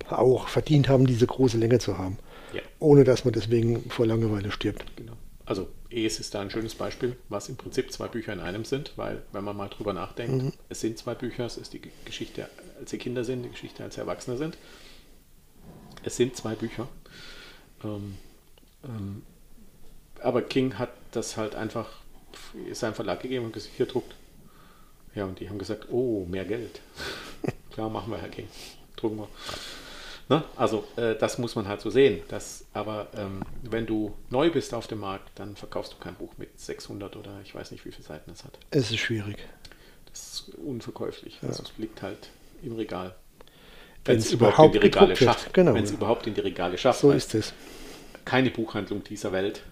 C: auch verdient haben, diese große Länge zu haben.
B: Ja.
C: Ohne dass man deswegen vor Langeweile stirbt.
B: Genau. Also Es ist da ein schönes Beispiel, was im Prinzip zwei Bücher in einem sind, weil wenn man mal drüber nachdenkt, es sind zwei Bücher, es ist die Geschichte, als sie Kinder sind, die Geschichte, als sie Erwachsene sind. Es sind zwei Bücher. Ähm, ähm, aber King hat das halt einfach seinem Verlag gegeben und gesagt, hier druckt. Ja, und die haben gesagt, oh, mehr Geld. Klar, machen wir, Herr King. Drucken wir. Ne? Also äh, das muss man halt so sehen. Das, aber ähm, wenn du neu bist auf dem Markt, dann verkaufst du kein Buch mit 600 oder ich weiß nicht, wie viele Seiten es hat.
C: Es ist schwierig.
B: Das ist unverkäuflich. Also es liegt halt im Regal. wenn es überhaupt in die Regale schafft.
C: Genau.
B: Wenn es überhaupt in die Regale schafft.
C: So ist es.
B: keine Buchhandlung dieser Welt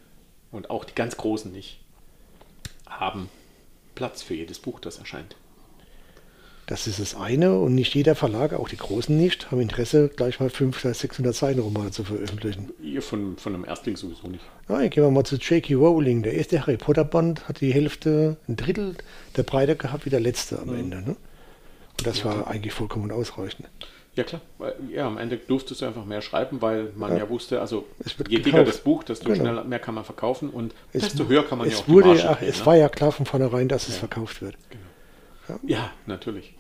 B: und auch die ganz großen nicht haben Platz für jedes Buch, das erscheint.
C: Das ist das eine und nicht jeder Verlag, auch die großen nicht, haben Interesse, gleich mal 500 oder 600 Seiten Romane zu veröffentlichen.
B: Ihr von, von einem Erstling sowieso nicht.
C: Nein, gehen wir mal zu J.K. Rowling. Der erste Harry Potter Band hat die Hälfte, ein Drittel der Breite gehabt wie der letzte am Ende. Ne? Und das war eigentlich vollkommen ausreichend.
B: Ja klar, weil, ja, am Ende durftest du einfach mehr schreiben, weil man ja, wusste, also
C: Es wird
B: je dicker das Buch, desto
C: Genau.
B: schneller mehr kann man verkaufen und
C: Es
B: desto höher kann man
C: es
B: ja auch die
C: wurde,
B: Marge
C: ja,
B: drehen,
C: Es
B: ne?
C: war ja klar von vornherein, dass es verkauft wird.
B: Ja, natürlich.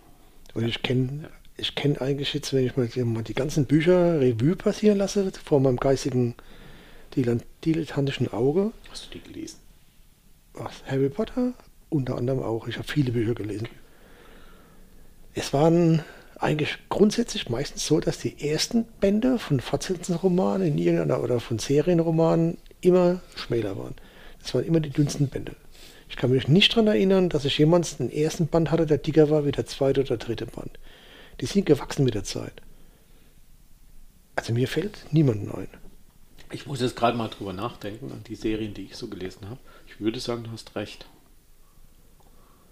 C: Und ich kenne ich kenn eigentlich jetzt, wenn ich mal die, ganzen Bücher Revue passieren lasse, vor meinem geistigen dilettantischen Auge,
B: Hast du die gelesen?
C: was, Harry Potter unter anderem auch. Ich habe viele Bücher gelesen. Es waren eigentlich grundsätzlich meistens so, dass die ersten Bände von Fortsetzungsromanen in irgendeiner oder von Serienromanen immer schmäler waren. Das waren immer die dünnsten Bände. Ich kann mich nicht daran erinnern, dass ich jemals den ersten Band hatte, der dicker war wie der zweite oder dritte Band. Die sind gewachsen mit der Zeit. Also mir fällt niemanden ein.
B: Ich muss jetzt gerade mal drüber nachdenken, an die Serien, die ich so gelesen habe. Ich würde sagen, du hast recht.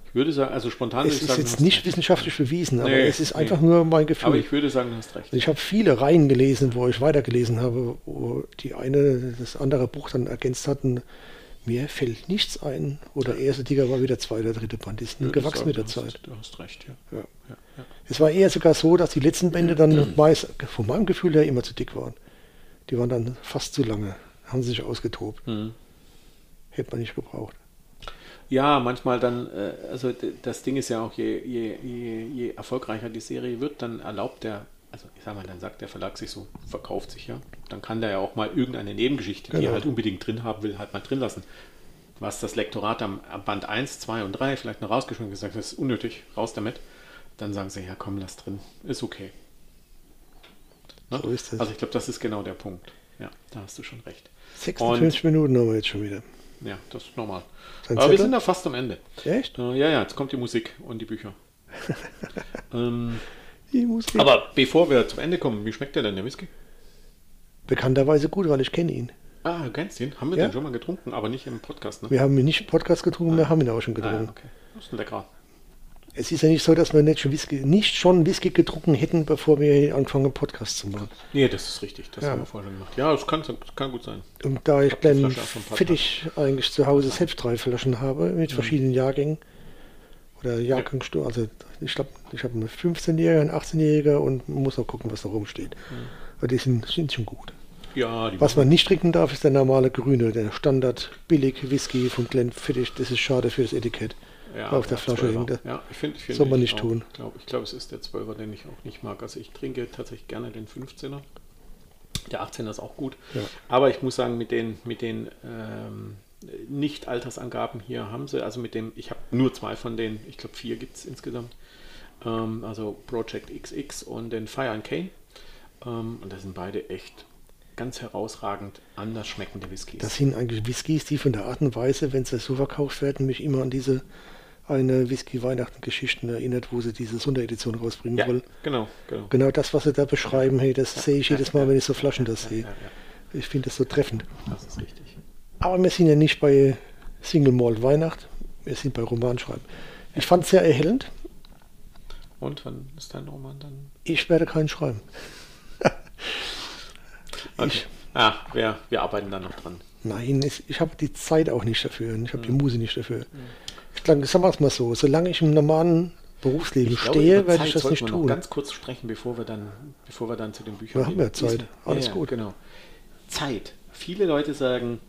B: Ich würde sagen, also spontan
C: Es ist
B: sagen,
C: jetzt nicht
B: recht.
C: wissenschaftlich bewiesen, aber
B: Nee,
C: es ist
B: nee.
C: einfach nur mein Gefühl.
B: Aber ich würde sagen, du hast recht.
C: Also ich habe viele Reihen gelesen, wo ich weitergelesen habe, wo die eine das andere Buch dann ergänzt hatten. Mir fällt nichts ein, wo der erste Tiger war wie der zweite oder dritte Band. Die sind
B: Würde
C: gewachsen mit der Zeit.
B: Du hast recht, ja.
C: Ja.
B: ja, ja.
C: Es war eher sogar so, dass die letzten Bände dann meist, von meinem Gefühl her, immer zu dick waren. Die waren dann fast zu lange, haben sich ausgetobt.
B: Mhm.
C: Hätte man nicht gebraucht.
B: Ja, manchmal dann, äh, also das Ding ist ja auch, je, je, je, je erfolgreicher die Serie wird, dann erlaubt der, also ich sag mal, dann sagt der Verlag sich so, verkauft sich ja, dann kann der ja auch mal irgendeine Nebengeschichte, die er
C: Genau.
B: halt unbedingt drin haben will, halt mal drin lassen. Was das Lektorat am, am Band 1, 2 und 3 vielleicht noch rausgeschrieben gesagt, das ist unnötig, raus damit. Dann sagen sie, ja komm, lass drin, ist okay. Ne?
C: So ist es.
B: Also ich glaube, das ist genau der Punkt. Ja, da hast du schon recht.
C: 56 Minuten haben wir jetzt schon wieder.
B: Ja, das ist normal.
C: Sein
B: Aber wir sind da fast am Ende.
C: Echt?
B: Äh, ja, ja, jetzt kommt die Musik und die Bücher. ähm. Aber bevor wir zum Ende kommen, wie schmeckt der denn, der Whisky?
C: Bekannterweise gut, weil ich kenne ihn.
B: Ah, du kennst ihn? Haben wir
C: Ja.
B: den schon mal getrunken, aber nicht im Podcast, ne?
C: Wir haben ihn nicht im Podcast getrunken, wir haben ihn auch schon
B: Ah,
C: getrunken.
B: okay. Das ist ein leckerer.
C: Es ist ja nicht so, dass wir nicht schon Whisky, nicht schon Whisky getrunken hätten, bevor wir anfangen, Podcast zu machen.
B: Nee, das ist richtig. Das
C: Ja.
B: haben wir vorher schon gemacht. Ja, das kann, das kann gut sein.
C: Und da ich kleinen
B: paar
C: Fittich eigentlich zu Hause selbst drei Flaschen habe,
B: Mhm.
C: mit verschiedenen Jahrgängen oder Jahrgangsstufen, also ich glaube, ich habe einen 15-Jähriger, einen 18-Jähriger und man muss auch gucken, was da rumsteht.
B: Mhm.
C: Aber die sind, sind schon gut.
B: Ja,
C: Was man nicht trinken darf, ist der normale grüne, der Standard billig Whisky von Glen Fittich. Das ist schade für das Etikett.
B: ja,
C: auf der Flasche
B: Zwölfer.
C: hängt.
B: Ja, ich finde, ich finde
C: Soll man
B: ich
C: nicht
B: auch,
C: tun.
B: Glaub, ich glaube, es ist der 12er, den ich auch nicht mag. Also ich trinke tatsächlich gerne den 15er. Der 18er ist auch gut.
C: Ja.
B: Aber ich muss sagen, mit den, mit den ähm, Nicht-Altersangaben hier haben sie, also mit dem, ich habe nur zwei von denen, ich glaube vier gibt es insgesamt. Ähm, also Project XX und den Fire and Cane. Ähm, und das sind beide echt ganz herausragend anders schmeckende Whiskys.
C: Das sind eigentlich Whiskys, die von der Art und Weise, wenn sie so verkauft werden, mich immer an diese eine Whisky-Weihnachten-Geschichten erinnert, wo sie diese Sonderedition rausbringen
B: ja,
C: wollen.
B: genau, genau.
C: Genau das, was sie da beschreiben, hey, das sehe ich jedes Mal, wenn ich so Flaschen das
B: Ja,
C: sehe.
B: ja, ja,
C: Ich finde das so treffend.
B: das ist richtig.
C: Aber wir sind ja nicht bei Single Malt Weihnacht, wir sind bei Romanschreiben. Ich fand es sehr erhellend.
B: Und wann ist dein Roman dann?
C: Ich werde keinen schreiben.
B: Okay. Ah, wir, wir arbeiten da noch dran.
C: Nein, es, ich habe die Zeit auch nicht dafür. und Ich habe die Muse nicht dafür. Ich glaube, sagen wir es mal so, solange ich im normalen Berufsleben
B: Ich glaube,
C: stehe, werde ich das nicht
B: wir
C: tun.
B: ganz kurz sprechen, bevor wir dann, bevor wir dann zu den Büchern
C: Wir haben ja Zeit. Alles
B: ja,
C: gut.
B: Genau. Zeit. Viele Leute sagen,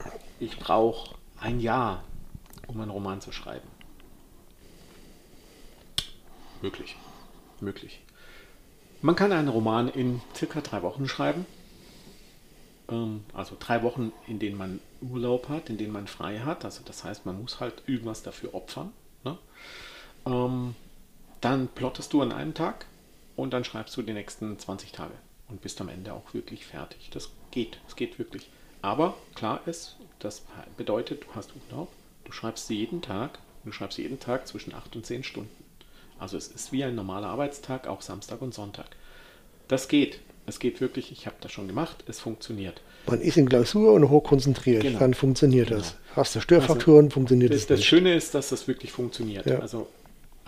B: ich brauche ein Jahr, um einen Roman zu schreiben. Möglich. Möglich. Man kann einen Roman in circa drei Wochen schreiben. Ähm, Also drei Wochen, in denen man Urlaub hat, in denen man frei hat. Also das heißt, man muss halt irgendwas dafür opfern. Ne? Ähm, dann plottest du an einem Tag und dann schreibst du die nächsten 20 Tage und bist am Ende auch wirklich fertig. Das geht, es geht wirklich. Aber klar ist, das bedeutet, du hast Urlaub, du schreibst jeden Tag, du schreibst jeden Tag zwischen 8 und 10 Stunden. Also es ist wie ein normaler Arbeitstag, auch Samstag und Sonntag. Das geht. Es geht wirklich. Ich habe das schon gemacht. Es funktioniert.
C: Man ist in Klausur und hochkonzentriert,
B: Genau.
C: dann funktioniert
B: Genau.
C: das. Hast du Störfaktoren, funktioniert
B: Das, das
C: nicht.
B: Schöne ist, dass das wirklich funktioniert.
C: Ja.
B: Also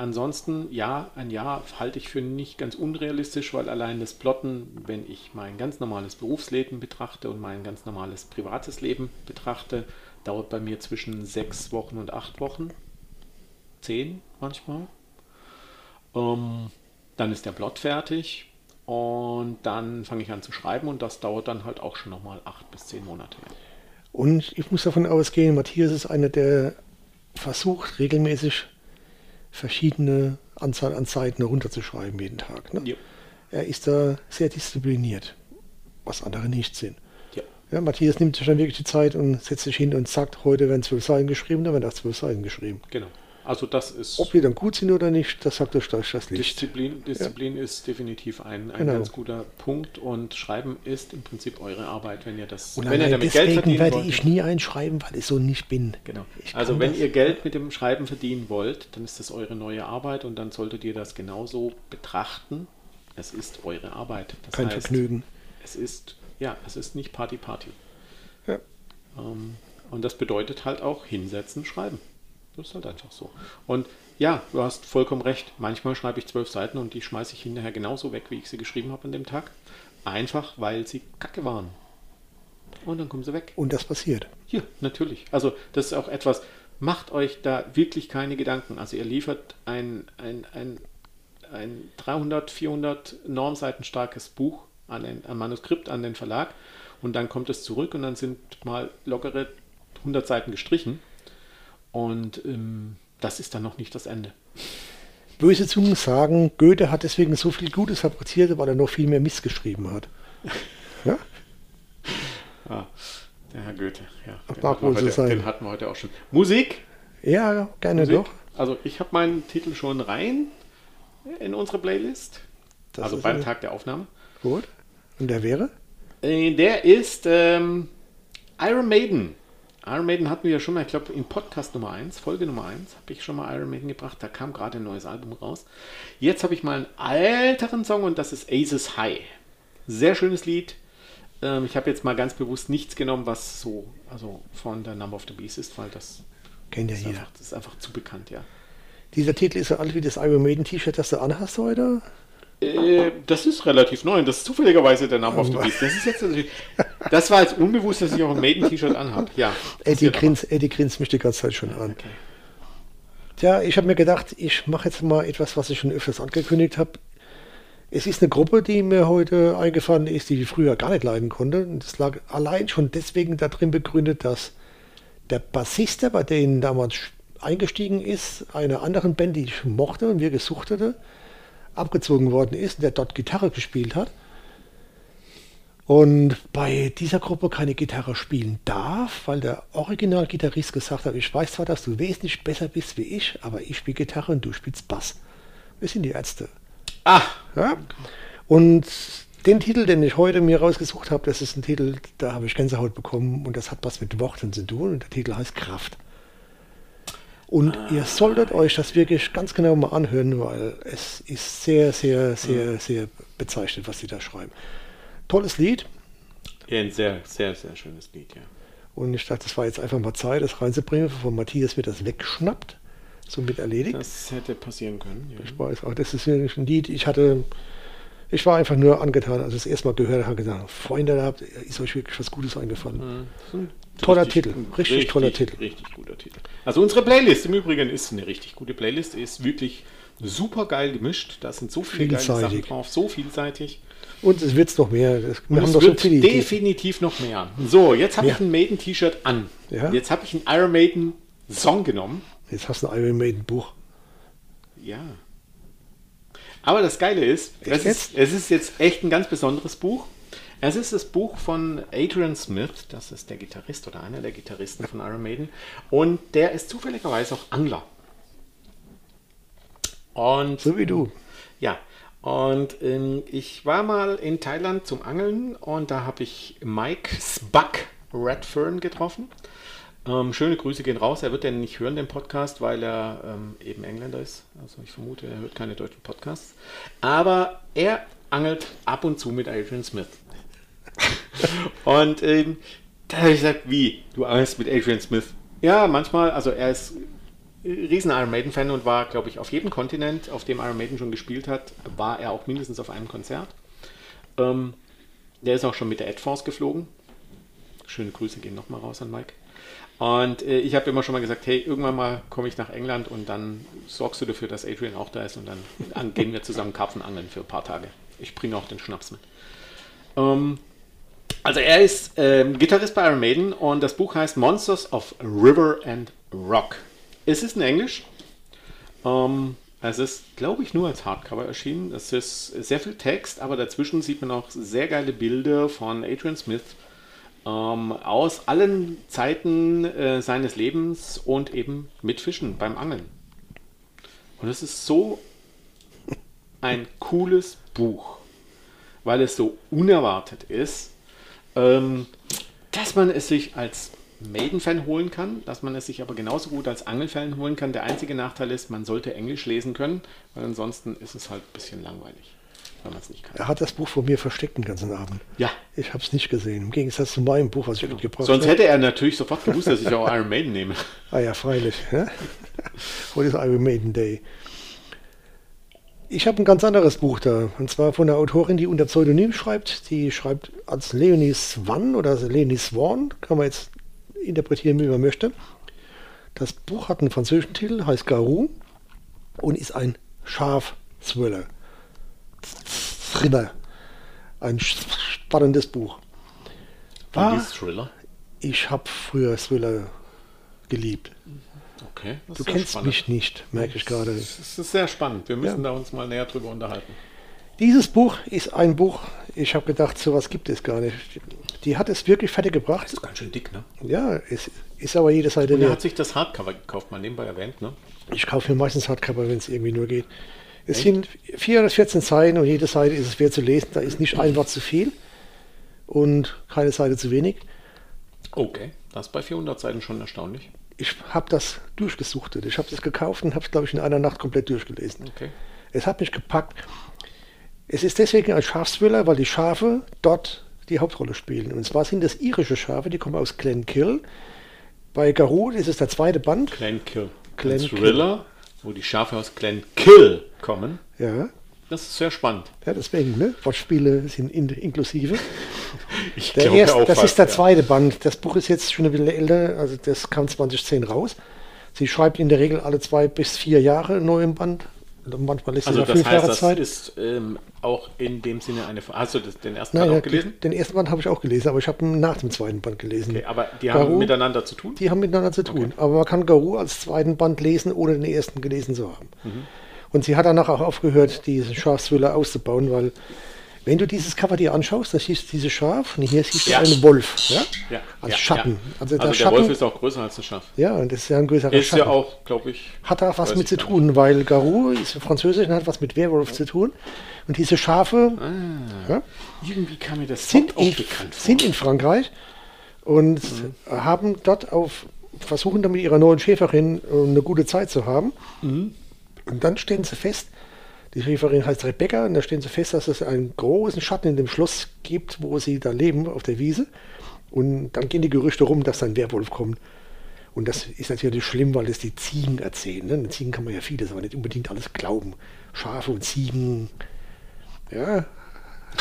B: ansonsten, ja, ein Jahr halte ich für nicht ganz unrealistisch, weil allein das Plotten, wenn ich mein ganz normales Berufsleben betrachte und mein ganz normales privates Leben betrachte, dauert bei mir zwischen sechs Wochen und acht Wochen. Zehn manchmal. Ähm, dann ist der Plot fertig und dann fange ich an zu schreiben und das dauert dann halt auch schon nochmal acht bis zehn Monate.
C: Und ich muss davon ausgehen, Matthias ist einer, der versucht, regelmäßig verschiedene Anzahl an Seiten herunterzuschreiben jeden Tag. Ne?
B: Ja.
C: Er ist da sehr diszipliniert, was andere nicht sind.
B: Ja.
C: Ja, Matthias nimmt sich dann wirklich die Zeit und setzt sich hin und sagt, heute werden zwölf Seiten geschrieben, dann werden auch zwölf Seiten geschrieben.
B: Genau. Also das ist
C: Ob die dann gut sind oder nicht, das sagt euch das das Licht.
B: Disziplin, Disziplin ist definitiv ein, ein
C: Genau.
B: ganz guter Punkt und Schreiben ist im Prinzip eure Arbeit, wenn ihr das,
C: Und
B: wenn ihr damit Geld
C: deswegen
B: verdienen
C: werde
B: wollt.
C: ich nie einschreiben, weil ich so nicht bin.
B: Genau.
C: Ich
B: Also wenn
C: das.
B: ihr Geld mit dem Schreiben verdienen wollt, dann ist das eure neue Arbeit und dann solltet ihr das genauso betrachten. Es ist eure Arbeit. Das
C: Kein
B: heißt,
C: Vergnügen.
B: Es ist, ja, es ist nicht Party Party.
C: Ja.
B: Ähm, und das bedeutet halt auch hinsetzen, schreiben. Das ist halt einfach so. Und ja, du hast vollkommen recht. Manchmal schreibe ich zwölf Seiten und die schmeiße ich hinterher genauso weg, wie ich sie geschrieben habe an dem Tag. Einfach, weil sie kacke waren. Und dann kommen sie weg.
C: Und das passiert.
B: Ja, natürlich. Also das ist auch etwas, macht euch da wirklich keine Gedanken. Also ihr liefert ein, ein, ein, ein 300, 400 Normseiten starkes Buch, an ein, ein Manuskript an den Verlag und dann kommt es zurück und dann sind mal lockere 100 Seiten gestrichen und ähm, das ist dann noch nicht das Ende.
C: Böse Zungen sagen, Goethe hat deswegen so viel Gutes fabriziert, weil er noch viel mehr Mist geschrieben hat. Ja?
B: Ah, der Herr Goethe, ja. Den, hatten heute,
C: sein.
B: den hatten wir heute auch schon. Musik?
C: Ja, gerne
B: Musik?
C: doch.
B: Also ich habe meinen Titel schon rein in unsere Playlist.
C: Das
B: also beim
C: eine-
B: Tag der Aufnahme.
C: Gut. Und der wäre?
B: Äh, Der ist ähm, Iron Maiden. Iron Maiden hatten wir ja schon mal, ich glaube, in Podcast Nummer 1, Folge Nummer 1, habe ich schon mal Iron Maiden gebracht. Da kam gerade ein neues Album raus. Jetzt habe ich mal einen älteren Song und das ist Aces High. Sehr schönes Lied. Ähm, ich habe jetzt mal ganz bewusst nichts genommen, was so also von der Number of the Beast ist, weil das
C: Kennt ja
B: ist,
C: jeder.
B: einfach, das ist einfach zu bekannt, ja.
C: Dieser Titel ist so alt wie das Iron Maiden T-Shirt, das du anhast heute.
B: Äh, das ist relativ neu und das ist zufälligerweise der Number of the Beast. Das ist jetzt das war jetzt unbewusst, dass ich auch ein Maiden-T-Shirt anhabe. Ja.
C: Eddie grinst, Eddie grinst mich die ganze Zeit schon an.
B: Okay.
C: Tja, ich habe mir gedacht, ich mache jetzt mal etwas, was ich schon öfters angekündigt habe. Es ist eine Gruppe, die mir heute eingefallen ist, die ich früher gar nicht leiden konnte. Und das lag allein schon deswegen darin begründet, dass der Bassist, der bei denen damals eingestiegen ist, einer anderen Band, die ich mochte und wir gesucht hatte, abgezogen worden ist der dort Gitarre gespielt hat. Und bei dieser Gruppe keine Gitarre spielen darf, weil der Originalgitarrist gesagt hat, ich weiß zwar, dass du wesentlich besser bist wie ich, aber ich spiele Gitarre und du spielst Bass. Wir sind die Ärzte.
B: Ah,
C: Ja? Und den Titel, den ich heute mir rausgesucht habe, das ist ein Titel, da habe ich Gänsehaut bekommen und das hat was mit Worten zu tun und der Titel heißt Kraft. Und ihr solltet euch das wirklich ganz genau mal anhören, weil es ist sehr, sehr, sehr, sehr bezeichnet, was sie da schreiben. Tolles Lied
B: ja, ein sehr, sehr, sehr schönes Lied, ja.
C: und ich dachte, das war jetzt einfach mal Zeit, das reinzubringen, bevor Matthias mir das wegschnappt, somit erledigt.
B: Das hätte passieren können. Ja.
C: Ich weiß auch, das ist wirklich ein Lied, ich hatte, ich war einfach nur angetan, als ich es erstmal gehört habe, gesagt, Freunde, da habt- ist euch wirklich was Gutes eingefallen.
B: Das
C: Toller Titel, richtig toller Titel.
B: Richtig guter Titel. Also unsere Playlist im Übrigen ist eine richtig gute Playlist, ist wirklich super geil gemischt. Da sind so viele geile Sachen
C: Vielseitig.
B: drauf, so vielseitig.
C: Und es wird noch mehr. Wir
B: Und
C: haben
B: es
C: doch so
B: wird
C: viele Ideen.
B: definitiv noch mehr. So, jetzt habe
C: Ja.
B: ich ein Maiden-T-Shirt an.
C: Ja.
B: Jetzt habe ich ein Iron Maiden Song genommen.
C: Jetzt hast du ein Iron Maiden Buch.
B: Ja. Aber das Geile ist, ist, es ist jetzt echt ein ganz besonderes Buch. Es ist das Buch von Adrian Smith, das ist der Gitarrist oder einer der Gitarristen von Iron Maiden. Und der ist zufälligerweise auch Angler. Und
C: So wie du.
B: ja, und ähm, ich war mal in Thailand zum Angeln und da habe ich Mike Spuck Redfern getroffen. Ähm, schöne Grüße gehen raus. Er wird den nicht hören, den Podcast, weil er ähm, eben Engländer ist. Also ich vermute, er hört keine deutschen Podcasts. Aber er angelt ab und zu mit Adrian Smith. und ähm, da habe ich gesagt, wie? Du angelst mit Adrian Smith? Ja, manchmal, also er ist riesen Iron Maiden-Fan und war, glaube ich, auf jedem Kontinent, auf dem Iron Maiden schon gespielt hat, war er auch mindestens auf einem Konzert. Ähm, der ist auch schon mit der Ad Force geflogen. Schöne Grüße gehen nochmal raus an Mike. Und äh, ich habe immer schon mal gesagt, hey, irgendwann mal komme ich nach England und dann sorgst du dafür, dass Adrian auch da ist und dann, dann gehen wir zusammen Karpfen angeln für ein paar Tage. Ich bringe auch den Schnaps mit. Ähm, also er ist ähm, Gitarrist bei Iron Maiden und das Buch heißt Monsters of River and Rock. Es ist in Englisch. Ähm, es ist, glaube ich, nur als Hardcover erschienen. Es ist sehr viel Text, aber dazwischen sieht man auch sehr geile Bilder von Adrian Smith ähm, aus allen Zeiten äh, seines Lebens und eben mit Fischen beim Angeln. Und es ist so ein cooles Buch, weil es so unerwartet ist, ähm, dass man es sich als Maiden-Fan holen kann, dass man es sich aber genauso gut als Angelfan holen kann. Der einzige Nachteil ist, man sollte Englisch lesen können, weil ansonsten ist es halt ein bisschen langweilig, wenn man es nicht kann.
C: Er hat das Buch von mir versteckt den ganzen Abend.
B: Ja.
C: Ich habe es nicht gesehen, im Gegensatz zu meinem Buch, was ich mitgebracht
B: Sonst
C: habe.
B: hätte er natürlich sofort gewusst, dass ich auch Iron Maiden nehme.
C: Ah ja, freilich. Ja? Heute ist Iron Maiden Day. Ich habe ein ganz anderes Buch da, und zwar von einer Autorin, die unter Pseudonym schreibt. Die schreibt als Leonie Swan oder Leonie Swan, kann man jetzt interpretieren, wie man möchte. Das Buch hat einen französischen Titel, heißt Garou und ist ein Schaf-Thriller. Thriller. Ein spannendes Buch.
B: War Thriller?
C: Ich habe früher Thriller geliebt.
B: Okay. das
C: Du kennst
B: spannend.
C: mich nicht, merke ich gerade.
B: Das ist sehr spannend. Wir müssen
C: Ja.
B: da uns mal näher drüber unterhalten.
C: Dieses Buch ist ein Buch, ich habe gedacht, sowas gibt es gar nicht. Die hat es wirklich fertig gebracht.
B: Das ist ganz schön dick, ne?
C: Ja, es ist aber jede Seite
B: Und er
C: wert.
B: hat sich das Hardcover gekauft, mal nebenbei erwähnt, ne?
C: Ich kaufe mir meistens Hardcover, wenn es irgendwie nur geht. Es sind 414 Seiten und jede Seite ist es wert zu lesen. Da ist nicht ein Wort zu viel und keine Seite zu wenig.
B: Okay. Das ist bei 400 Seiten schon erstaunlich.
C: Ich habe das durchgesuchtet. Ich habe das gekauft und habe es, glaube ich, in einer Nacht komplett durchgelesen.
B: Okay.
C: Es hat mich gepackt. Es ist deswegen ein Schafsthriller, weil die Schafe dort die Hauptrolle spielen. Und zwar sind das irische Schafe, die kommen aus Glenkill. Bei Garou ist es der zweite Band.
B: Glen Kill.
C: Glen
B: Ein Thriller, wo die Schafe aus Glen Kill kommen.
C: Ja,
B: Das ist sehr spannend.
C: ja deswegen, ne? Wortspiele sind in, inklusive.
B: Ich
C: Der erste,
B: auch
C: das
B: fast,
C: ist der
B: ja.
C: zweite Band. Das Buch ist jetzt schon ein bisschen älter, also das kam 2010 raus. Sie schreibt in der Regel alle zwei bis vier Jahre einen neuen Band. Manchmal ist es
B: Also das
C: fünf
B: heißt,
C: Jahre
B: das
C: Zeit.
B: ist ähm, auch in dem Sinne eine... Hast du das, den ersten
C: Nein,
B: Teil
C: ja,
B: auch gelesen?
C: Den ersten Band habe ich auch gelesen, aber ich habe ihn nach dem zweiten Band gelesen.
B: Okay, aber die haben
C: Garou,
B: miteinander zu tun?
C: Die haben miteinander zu tun. Aber man kann Garou als zweiten Band lesen, ohne den ersten gelesen zu haben.
B: Mhm.
C: Und sie hat danach auch aufgehört, diesen Schafsthriller auszubauen, weil wenn du dieses Cover dir anschaust, da siehst du dieses Schaf und hier siehst du
B: Ja.
C: einen Wolf. Ja?
B: Ja.
C: Als
B: ja,
C: Schatten.
B: Ja.
C: Also
B: Also,
C: der Schatten-
B: Wolf ist auch größer als ein Schaf.
C: Ja, und das ist ja ein größerer
B: Ist
C: Schatten.
B: ja auch, glaube ich...
C: Hat auch was mit zu tun, weil Garou ist französisch und hat was mit Werwolf zu tun. Und diese Schafe ja,
B: Irgendwie kam mir das
C: sind, in,
B: bekannt vor.
C: sind in Frankreich und haben dort auf, versuchen dann mit ihrer neuen Schäferin äh, eine gute Zeit zu haben. Und dann stellen sie fest, die Schäferin heißt Rebecca, und da stellen sie fest, dass es einen großen Schatten in dem Schloss gibt, wo sie da leben, auf der Wiese. Und dann gehen die Gerüchte rum, dass da ein Werwolf kommt. Und das ist natürlich schlimm, weil das die Ziegen erzählen. Ne? Den Ziegen kann man ja vieles, aber nicht unbedingt alles glauben. Schafe und Ziegen, ja,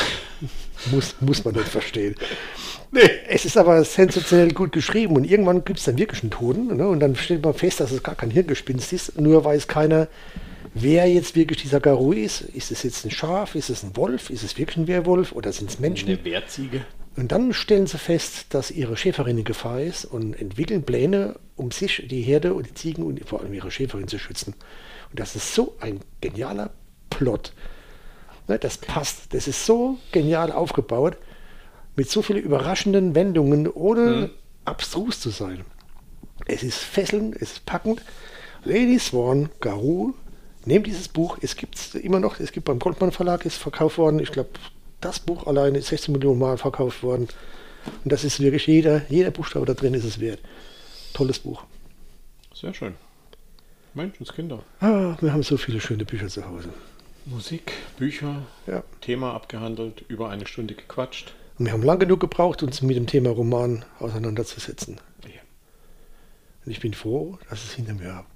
C: muss, muss man nicht verstehen. Es ist aber sensationell gut geschrieben und irgendwann gibt es dann wirklich einen Toten ne? und dann stellt man fest, dass es gar kein Hirngespinst ist, nur weiß keiner, wer jetzt wirklich dieser Garou ist. Ist es jetzt ein Schaf, ist es ein Wolf, ist es wirklich ein Werwolf oder sind es Menschen?
B: Eine Wehrziege.
C: Und dann stellen sie fest, dass ihre Schäferin in Gefahr ist und entwickeln Pläne, um sich, die Herde und die Ziegen und vor allem ihre Schäferin zu schützen. Und das ist so ein genialer Plot. Ne, das passt. Das ist so genial aufgebaut, mit so vielen überraschenden Wendungen, ohne abstrus zu sein. Es ist fesselnd, es ist packend. Lady Swan, Garou, nehmt dieses Buch. Es gibt es immer noch, es gibt beim Goldmann Verlag, ist verkauft worden. Ich glaube, das Buch alleine ist 16 Millionen Mal verkauft worden. Und das ist wirklich jeder, jeder Buchstabe da drin ist es wert. Tolles Buch.
B: Sehr schön. Menschenskinder.
C: Ah, wir haben so viele schöne Bücher zu Hause.
B: Musik, Bücher,
C: Ja.
B: Thema abgehandelt, über eine Stunde gequatscht.
C: Und wir haben lang genug gebraucht, uns mit dem Thema Roman auseinanderzusetzen.
B: Ja.
C: Und ich bin froh, dass es hinter mir habe.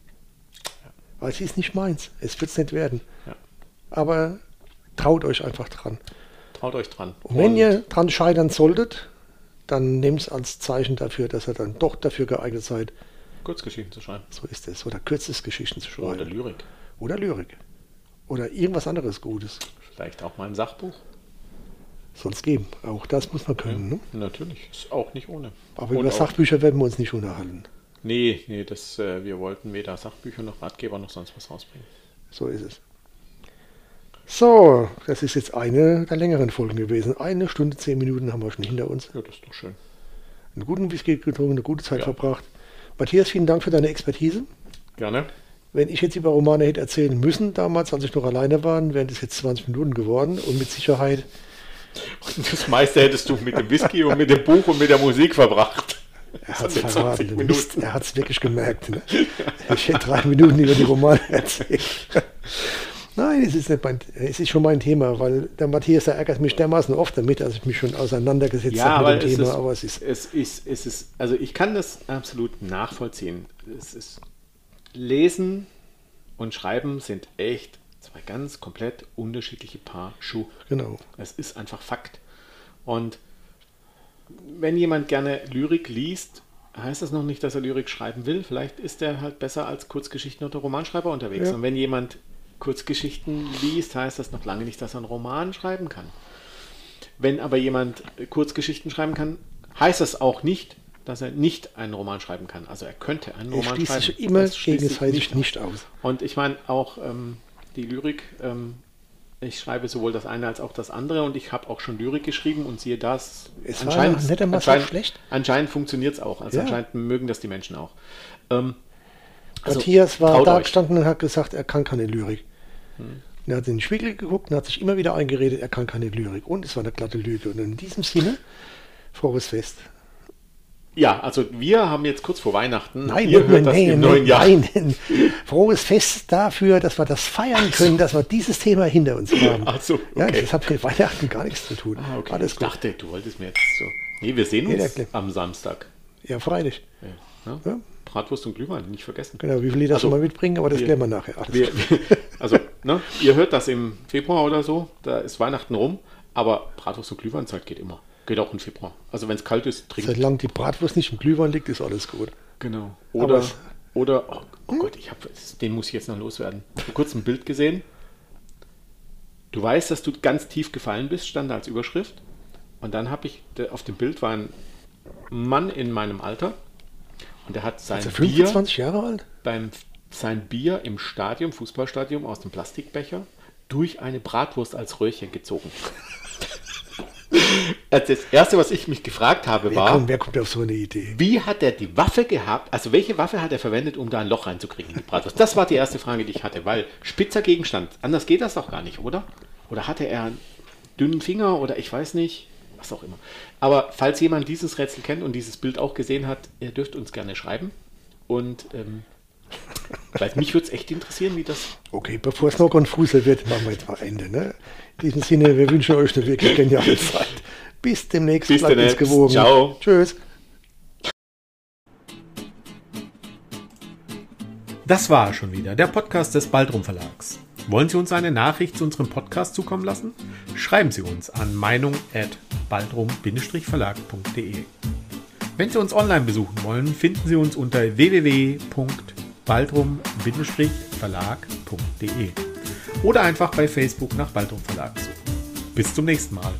C: Weil es ist nicht meins. Es wird es nicht werden.
B: Ja.
C: Aber traut euch einfach dran.
B: Traut euch dran.
C: Und wenn ihr dran scheitern solltet, dann nehmt es als Zeichen dafür, dass ihr dann doch dafür geeignet seid.
B: Kurzgeschichten zu schreiben.
C: So ist es. Oder Kürzesgeschichten zu schreiben.
B: Oder Lyrik.
C: Oder Lyrik. Oder irgendwas anderes Gutes.
B: Vielleicht auch mal ein Sachbuch.
C: Soll es geben. Auch das muss man können. Ne?
B: Natürlich. Ist auch nicht ohne.
C: Aber
B: Und
C: über Sachbücher werden wir uns nicht unterhalten.
B: Nee, nee, das, äh, wir wollten weder Sachbücher noch Ratgeber noch sonst was rausbringen.
C: So ist es. So, das ist jetzt eine der längeren Folgen gewesen. Eine Stunde, zehn Minuten haben wir schon hinter uns.
B: Ja, das ist doch schön.
C: Einen guten Whisky getrunken, eine gute Zeit
B: Ja.
C: verbracht. Matthias, vielen Dank für deine Expertise.
B: Gerne.
C: Wenn ich jetzt über Romane hätte erzählen müssen, damals, als ich noch alleine war, wären das jetzt 20 Minuten geworden und mit Sicherheit.
B: Und das meiste hättest du mit dem Whisky und mit dem Buch und mit der Musik verbracht.
C: Er hat es
B: 20
C: verraten.
B: Minuten.
C: Er hat es wirklich gemerkt. Ne? Ich hätte drei Minuten über die Romane erzählt. Nein, es ist, nicht mein, es ist schon mein Thema, weil der Matthias, der ärgert mich dermaßen oft damit, dass ich mich schon auseinandergesetzt
B: Ja,
C: habe mit dem Thema.
B: ist,
C: aber es ist
B: es ist, es ist, also ich kann das absolut nachvollziehen. Es ist, Lesen und Schreiben sind echt zwei ganz komplett unterschiedliche Paar Schuhe.
C: genau.
B: Es ist einfach Fakt. Und wenn jemand gerne Lyrik liest, heißt das noch nicht, dass er Lyrik schreiben will. Vielleicht ist er halt besser als Kurzgeschichten- oder Romanschreiber unterwegs.
C: Ja.
B: Und wenn jemand Kurzgeschichten liest, heißt das noch lange nicht, dass er einen Roman schreiben kann. Wenn aber jemand Kurzgeschichten schreiben kann, heißt das auch nicht, dass er nicht einen Roman schreiben kann. Also er könnte einen
C: Er
B: Roman
C: schließt
B: schreiben.
C: sich immer
B: Das schließt sich
C: nicht,
B: aus.
C: aus.
B: Und ich meine auch ähm, die Lyrik, ähm, ich schreibe sowohl das eine als auch das andere und ich habe auch schon Lyrik geschrieben und siehe das.
C: Es war ja nicht einmal so
B: anscheinend,
C: schlecht.
B: anscheinend funktioniert es auch. Also
C: Ja.
B: anscheinend mögen das die Menschen auch. Ähm, also,
C: Matthias war da
B: euch.
C: gestanden und hat gesagt, er kann keine Lyrik.
B: Hm.
C: Er hat in den Spiegel geguckt und hat sich immer wieder eingeredet, er kann keine Lyrik. Und es war eine glatte Lüge. Und in diesem Sinne, frohes Fest.
B: Ja, also wir haben jetzt kurz vor Weihnachten.
C: Nein,
B: ihr
C: nein,
B: hört das
C: nein,
B: im
C: nein,
B: neuen Jahr.
C: nein. Frohes Fest dafür, dass wir das feiern können, dass wir dieses Thema hinter uns haben.
B: Ach so,
C: Ja,
B: okay.
C: das hat mit Weihnachten gar nichts zu tun.
B: Ah, okay.
C: Alles
B: ich
C: gut.
B: dachte, du wolltest mir jetzt so. Nee, wir sehen uns
C: Clip.
B: am Samstag.
C: Ja, freilich.
B: Ja, ne?
C: Ja.
B: Bratwurst und Glühwein, nicht vergessen.
C: Genau, wie viel Liter
B: Also,
C: soll man mitbringen, aber das
B: wir-
C: klären wir nachher.
B: Wir, also, ne, ihr hört das im Februar oder so, da ist Weihnachten rum, aber Bratwurst und Glühweinzeit geht immer. Geht auch im Februar. Also wenn es kalt ist, trinkt.
C: Solange die Bratwurst nicht im Glühwein liegt, ist alles gut.
B: Genau. Oder, oder oh, oh Gott, ich hab, den muss ich jetzt noch loswerden. Ich habe kurz ein Bild gesehen. Du weißt, dass du ganz tief gefallen bist, stand da als Überschrift. Und dann habe ich, auf dem Bild war ein Mann in meinem Alter und der hat sein
C: Also
B: Bier
C: 25 Jahre alt?
B: beim sein Bier im Stadion, Fußballstadion aus dem Plastikbecher durch eine Bratwurst als Röhrchen gezogen. Also das erste, was ich mich gefragt habe,
C: Wer
B: war,
C: kommt, wer kommt auf so eine Idee?
B: wie hat er die Waffe gehabt? Also welche Waffe hat er verwendet, um da ein Loch reinzukriegen in die Bratwurst? Das war die erste Frage, die ich hatte, weil spitzer Gegenstand. Anders geht das doch gar nicht, oder? Oder hatte er einen dünnen Finger oder ich weiß nicht, was auch immer. Aber falls jemand dieses Rätsel kennt und dieses Bild auch gesehen hat, ihr dürft uns gerne schreiben. Und ähm, weil mich würde es echt interessieren, wie das.
C: Okay, bevor es noch konfuser wird, machen wir jetzt mal Ende. Ne? In diesem Sinne, wir wünschen euch eine wirklich geniale Zeit. Bis demnächst.
B: Bis
C: bleibt
B: demnächst.
C: gewogen.
B: Ciao.
C: Tschüss.
A: Das war schon wieder der Podcast des Baldrum Verlags. Wollen Sie uns eine Nachricht zu unserem Podcast zukommen lassen? Schreiben Sie uns an meinung@baldrum-verlag.de. Wenn Sie uns online besuchen wollen, finden Sie uns unter www.baldrum-verlag.de oder einfach bei Facebook nach Baldrum Verlag suchen. Bis zum nächsten Mal.